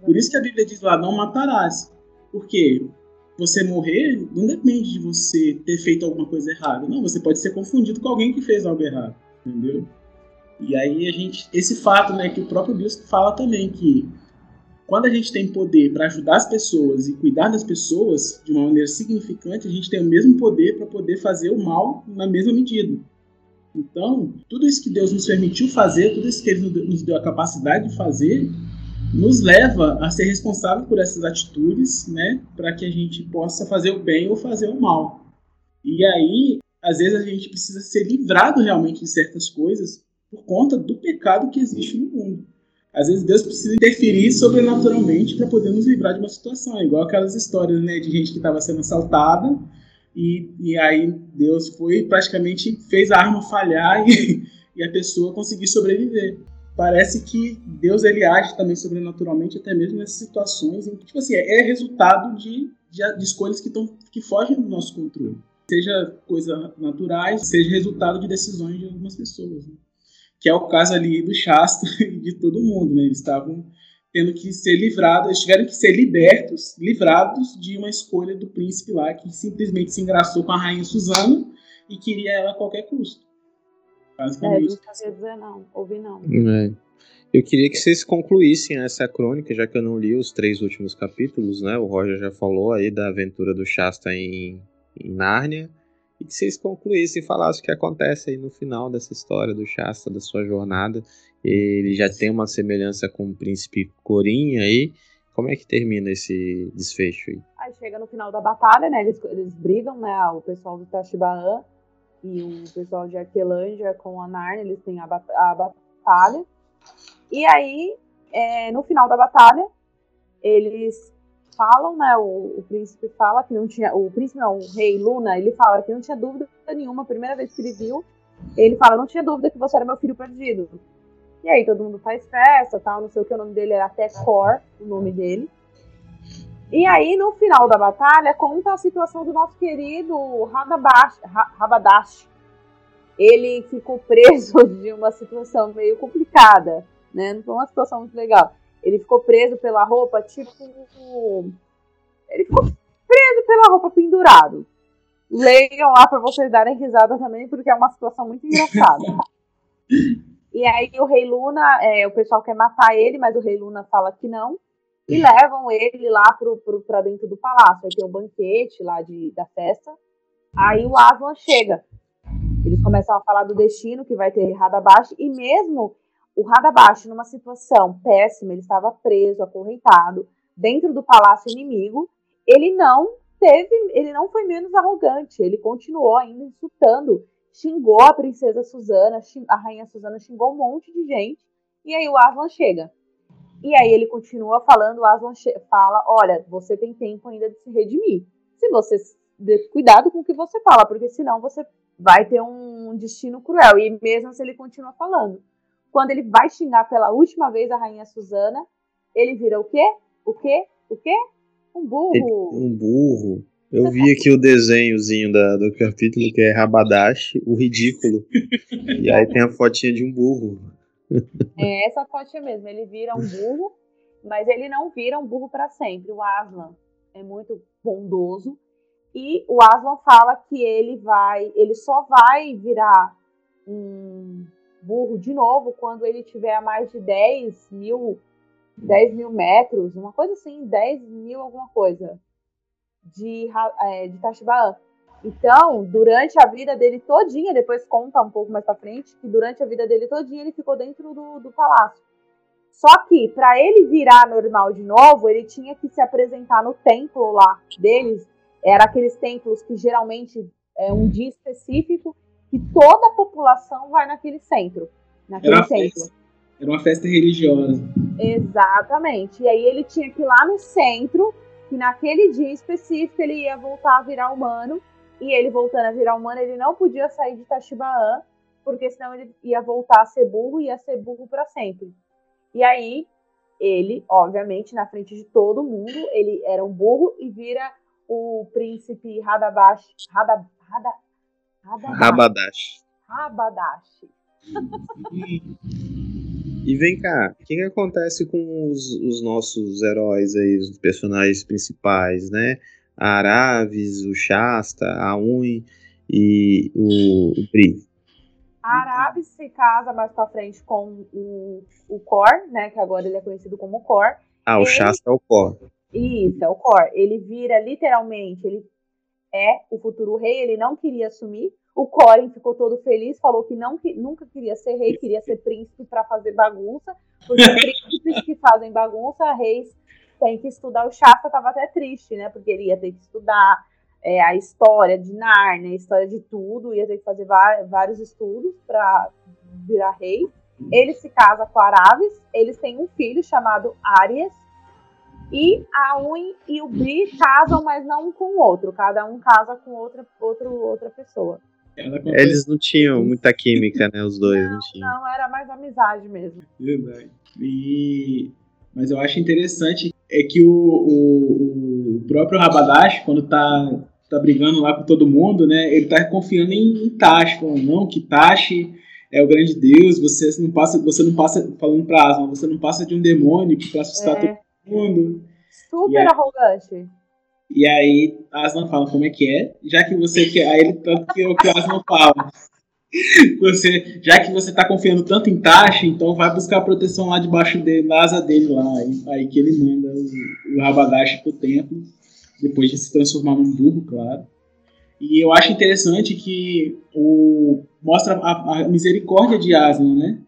Por isso que a Bíblia diz lá, não matarás. Porque você morrer não depende de você ter feito alguma coisa errada. Não, você pode ser confundido com alguém que fez algo errado, entendeu? E aí a gente, esse fato, né, que o próprio Deus fala também que quando a gente tem poder para ajudar as pessoas e cuidar das pessoas de uma maneira significante, a gente tem o mesmo poder para poder fazer o mal na mesma medida. Então, tudo isso que Deus nos permitiu fazer, tudo isso que Ele nos deu a capacidade de fazer, nos leva a ser responsável por essas atitudes, né, para que a gente possa fazer o bem ou fazer o mal. E aí, às vezes a gente precisa ser livrado realmente de certas coisas por conta do pecado que existe no mundo. Às vezes Deus precisa interferir sobrenaturalmente para poder nos livrar de uma situação, igual aquelas histórias, né, de gente que estava sendo assaltada e, e aí Deus foi praticamente fez a arma falhar e, e a pessoa conseguir sobreviver parece que Deus ele age também sobrenaturalmente até mesmo nessas situações em que tipo assim é, resultado de, de, de escolhas que estão que fogem do nosso controle seja coisas naturais seja resultado de decisões de algumas pessoas né? que é o caso ali do Shasta e de todo mundo né eles estavam tendo que ser livrados, eles tiveram que ser libertos, livrados de uma escolha do príncipe lá que simplesmente se engraçou com a rainha Susana e queria ela a qualquer custo. É, Basicamente. não sabia dizer não, ouvi não. É. Eu queria que vocês concluíssem essa crônica, já que eu não li os três últimos capítulos, né? O Roger já falou aí da aventura do Shasta em, em Nárnia. E que vocês concluíssem e falassem o que acontece aí no final dessa história do Shasta, da sua jornada. Ele já tem uma semelhança com o príncipe Corinha aí. Como é que termina esse desfecho aí? Aí chega no final da batalha, né? Eles, eles brigam, né? O pessoal do Tachibaan e o pessoal de Arquelândia com a Narnia, eles têm a, a batalha. E aí, é, no final da batalha, eles falam, né? O, o príncipe fala que não tinha. O príncipe não, o rei Luna, ele fala que não tinha dúvida nenhuma, a primeira vez que ele viu, ele fala, não tinha dúvida que você era meu filho perdido. E aí todo mundo faz festa, tal, não sei o que, o nome dele era até Cor, o nome dele. E aí, no final da batalha, conta a situação do nosso querido Rabadash. Ele ficou preso de uma situação meio complicada, né? Não foi uma situação muito legal. Ele ficou preso pela roupa, tipo. Ele ficou preso pela roupa pendurado. Leiam lá para vocês darem risada também, porque é uma situação muito engraçada. E aí o Rei Luna, é, o pessoal quer matar ele, mas o Rei Luna fala que não. E levam ele lá pro, pro, pra dentro do palácio. Aí tem um banquete lá de, da festa. Aí o Aslan chega. Eles começam a falar do destino que vai ter Radabash. E mesmo o Radabash, numa situação péssima, ele estava preso, acorrentado, dentro do palácio inimigo. Ele não teve, ele não foi menos arrogante. Ele continuou ainda insultando xingou a princesa Susana, a rainha Susana xingou um monte de gente, e aí o Aslan chega. E aí ele continua falando, o Aslan fala, olha, você tem tempo ainda de se redimir. Se você cuidado com o que você fala, porque senão você vai ter um destino cruel. E mesmo se ele continua falando, quando ele vai xingar pela última vez a rainha Susana, ele vira o quê? O quê? O quê? Um burro. Um burro. Eu vi aqui o desenhozinho da- do capítulo que é Rabadash, o ridículo. E aí tem a fotinha de um burro. É essa fotinha mesmo. Ele vira um burro, mas ele não vira um burro para sempre. O Aslan é muito bondoso. E o Aslan fala que ele vai, ele só vai virar um burro de novo quando ele tiver a mais de 10 mil, 10 mil metros, uma coisa assim, 10 mil alguma coisa de, é, de Tachibaan. Então, durante a vida dele todinha, depois conta um pouco mais pra frente, que durante a vida dele todinha ele ficou dentro do, do palácio. Só que, para ele virar normal de novo, ele tinha que se apresentar no templo lá deles. Era aqueles templos que geralmente é um dia específico que toda a população vai naquele centro. Naquele Era templo. festa. Era uma festa religiosa. Exatamente. E aí ele tinha que ir lá no centro, que naquele dia específico ele ia voltar a virar humano. E ele voltando a virar humano, ele não podia sair de Tachibaan, porque senão ele ia voltar a ser burro e ia ser burro para sempre. E aí ele, obviamente, na frente de todo mundo, ele era um burro e vira o príncipe Radabash, Rada, Rada, Radabash, Rabadash. Rabadash. E vem cá, o que, que acontece com os, os nossos heróis aí, os personagens principais, né? A Aravis, o Shasta, a Un e o, o Bri. A Arabi se casa mais pra frente com o, o Cor, né? Que agora ele é conhecido como Cor. Ah, o Ele- Shasta é o Cor. Isso, é o Cor. Ele vira literalmente, ele é o futuro rei, ele não queria assumir. O Corin ficou todo feliz, falou que, não, que nunca queria ser rei, queria ser príncipe para fazer bagunça, porque príncipes que fazem bagunça, reis têm que estudar. O Shasta estava até triste, né? Porque ele ia ter que estudar é, a história de Narnia, a história de tudo, ia ter que fazer vários estudos para virar rei. Ele se casa com a Aravis, eles têm um filho chamado Arias, e a Un e o Bri casam, mas não um com o outro. Cada um casa com outra, outro, outra pessoa. Eles não tinham muita química, né? Os dois não tinham. Não, era mais amizade mesmo. Verdade. E... Mas eu acho interessante é que o, o, o próprio Rabadash, quando tá, tá brigando lá com todo mundo, né? Ele tá confiando em, em Tashi, falando, não, que Tashi é o grande Deus, você não passa, você não passa falando pra Aslan, você não passa de um demônio pra assustar É. todo mundo. Super aí- arrogante. E aí Aslan fala como é que é, já que você quer, aí ele tanto que o que o Aslan fala. Você, já que você tá confiando tanto em Tashi, então vai buscar proteção lá debaixo dele, na asa dele lá. Aí, aí que ele manda o, o Rabadashi pro templo, depois de se transformar num burro, claro. E eu acho interessante que o, mostra a, a misericórdia de Aslan, né?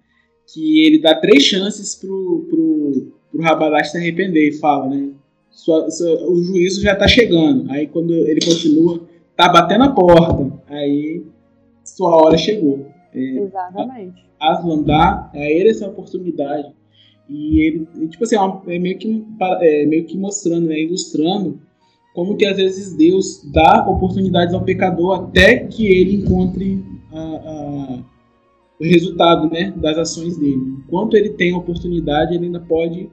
Que ele dá três chances pro, pro, pro Rabadashi se arrepender e fala, né? Sua- sua- o juízo já tá chegando. Aí quando ele continua, tá batendo a porta. Aí sua hora chegou. Exatamente. Aslan dá a ele essa oportunidade. E ele, tipo assim, é é meio que, é meio que mostrando, né, ilustrando como que às vezes Deus dá oportunidades ao pecador até que ele encontre a- a- o resultado né, das ações dele. Enquanto ele tem a oportunidade, ele ainda pode,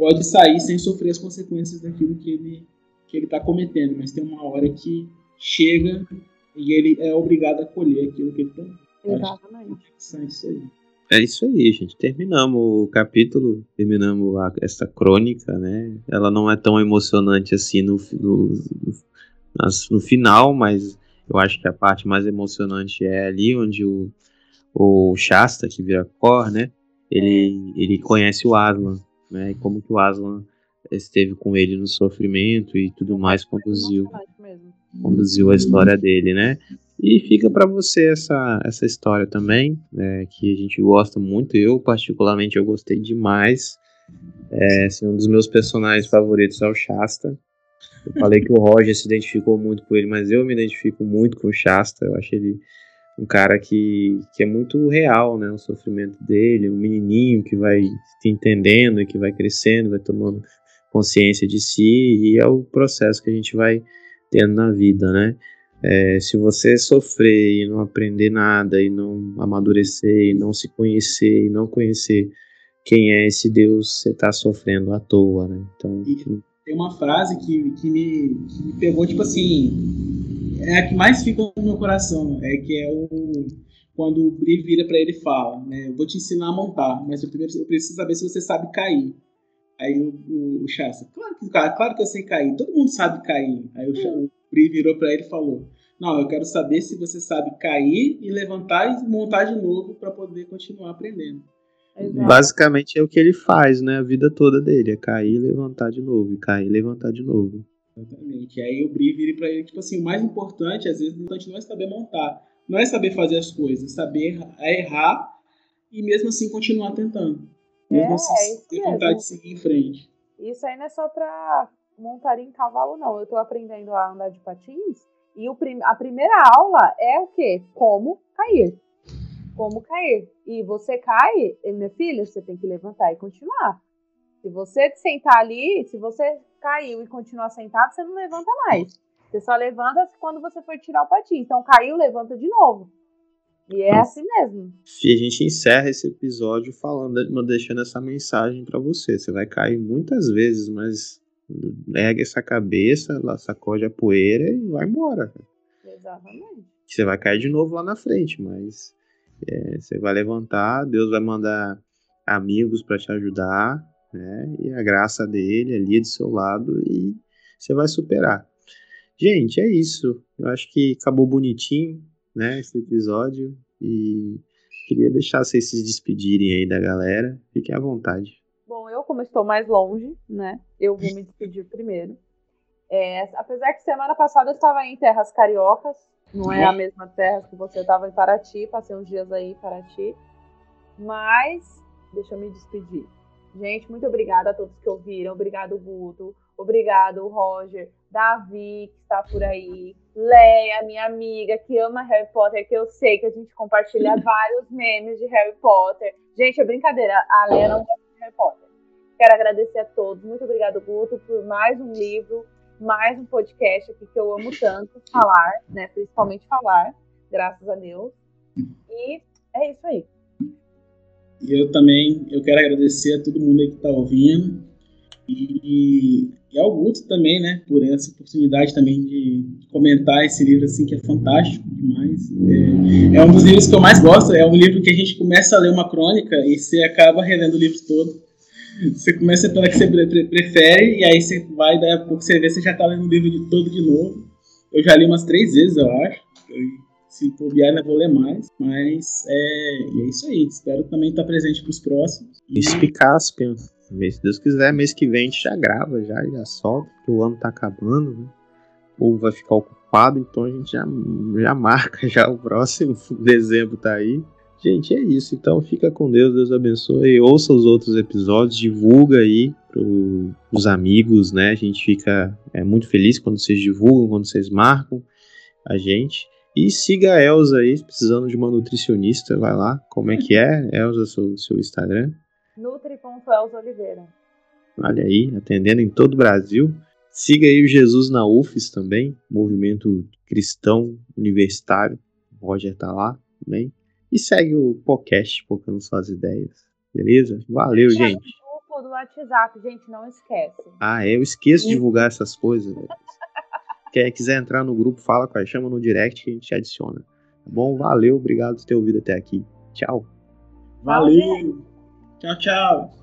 pode sair sem sofrer as consequências daquilo que ele que ele está cometendo. Mas tem uma hora que chega e ele é obrigado a colher aquilo que ele está Exatamente. interessante isso aí. É isso aí, gente. Terminamos o capítulo, terminamos a- essa crônica, né? Ela não é tão emocionante assim no, no, no, no final, mas eu acho que a parte mais emocionante é ali onde o, o Shasta, que vira Cor, né? Ele, ele conhece o Aslan, né? E como que o Aslan esteve com ele no sofrimento e tudo mais, conduziu conduziu a história dele, né? E fica para você essa, essa história também, né, que a gente gosta muito. Eu, particularmente, eu gostei demais. É, assim, um dos meus personagens favoritos é o Shasta. Eu falei que o Roger se identificou muito com ele, mas eu me identifico muito com o Shasta. Eu acho ele um cara que, que é muito real, né? O sofrimento dele, um menininho que vai se entendendo e que vai crescendo, vai tomando consciência de si, e é o processo que a gente vai tendo na vida, né? É, se você sofrer e não aprender nada, e não amadurecer, e não se conhecer, e não conhecer quem é esse Deus, você está sofrendo à toa, né? Então, E- Tem uma frase que, que, me, que me pegou, tipo assim, é a que mais fica no meu coração, é que é o quando o Bri vira pra ele e fala, né, eu vou te ensinar a montar, mas eu primeiro eu preciso saber se você sabe cair. Aí o, o, o Shasta, claro que, claro que eu sei cair, todo mundo sabe cair. Aí o, o Bri virou pra ele e falou, não, eu quero saber se você sabe cair e levantar e montar de novo pra poder continuar aprendendo. Exato. basicamente é o que ele faz, né? A vida toda dele, é cair e levantar de novo, e cair e levantar de novo. Exatamente. Aí o Bri vira pra ele, tipo assim, o mais importante, às vezes, o importante não é saber montar, não é saber fazer as coisas, saber é errar e mesmo assim continuar tentando. Mesmo É, assim, é isso ter mesmo. vontade de seguir em frente. Isso aí não é só pra montar em cavalo, não. Eu tô aprendendo a andar de patins e o prim- a primeira aula é o quê? Como cair. Como cair. E você cai, e, minha filha, você tem que levantar e continuar. Se você sentar ali, se você caiu e continuar sentado, você não levanta mais. Você só levanta quando você for tirar o patins. Então caiu, levanta de novo. E é assim mesmo. E a gente encerra esse episódio falando, deixando essa mensagem pra você. Você vai cair muitas vezes, mas ergue essa cabeça, sacode a poeira e vai embora. Exatamente. Você vai cair de novo lá na frente, mas é, você vai levantar, Deus vai mandar amigos pra te ajudar, né? E a graça dele ali do seu lado e você vai superar. Gente, é isso. Eu acho que acabou bonitinho, né? Esse episódio e queria deixar vocês se despedirem aí da galera. Fiquem à vontade. Bom, eu, como estou mais longe, né? Eu vou me despedir primeiro. É, apesar que semana passada eu estava em terras cariocas, não é a mesma terra que você estava em Paraty, passei uns dias aí em Paraty. Mas, deixa eu me despedir. Gente, muito obrigada a todos que ouviram. Obrigado, Guto. Obrigado, Roger. Davi, que está por aí. Leia, minha amiga, que ama Harry Potter, que eu sei que a gente compartilha vários memes de Harry Potter. Gente, é brincadeira. A Leia não gosta de Harry Potter. Quero agradecer a todos. Muito obrigado, Guto, por mais um livro, mais um podcast aqui que eu amo tanto falar, né? Principalmente falar, graças a Deus. E é isso aí. E eu também, eu quero agradecer a todo mundo aí que está ouvindo. E, e ao Guto também, né? Por essa oportunidade também de comentar esse livro, assim, que é fantástico demais. É, é um dos livros que eu mais gosto. É um livro que a gente começa a ler uma crônica e você acaba relendo o livro todo. Você começa pela que você pre prefere, e aí você vai, daí a pouco você vê, você já tá lendo o livro de todo de novo. Eu já li umas três vezes, eu acho. Se bobear, ainda vou ler mais. Mas é, é isso aí. Espero também estar presente para os próximos. Ficasse, Se Deus quiser, mês que vem a gente já grava, já, já solta, porque o ano tá acabando, né? O povo vai ficar ocupado, então a gente já, já marca já o próximo dezembro tá aí. Gente, é isso. Então fica com Deus, Deus abençoe. Ouça os outros episódios, divulga aí para os amigos, né? A gente fica é, muito feliz quando vocês divulgam, quando vocês marcam a gente. E siga a Elza aí, precisando de uma nutricionista, vai lá. Como é que é, Elza, seu, seu Instagram? Nutri.elza Oliveira. Olha aí, atendendo em todo o Brasil. Siga aí o Jesus na UFES também, movimento cristão universitário. O Roger tá lá também. E segue o podcast, Focando Suas Ideias. Beleza? Valeu, gente. O grupo do WhatsApp, gente, não esquece. Ah, é, eu esqueço de divulgar essas coisas, velho. Quem quiser entrar no grupo, fala com a chama no direct que a gente adiciona. Tá bom? Valeu, obrigado por ter ouvido até aqui. Tchau. Valeu. Tchau, tchau.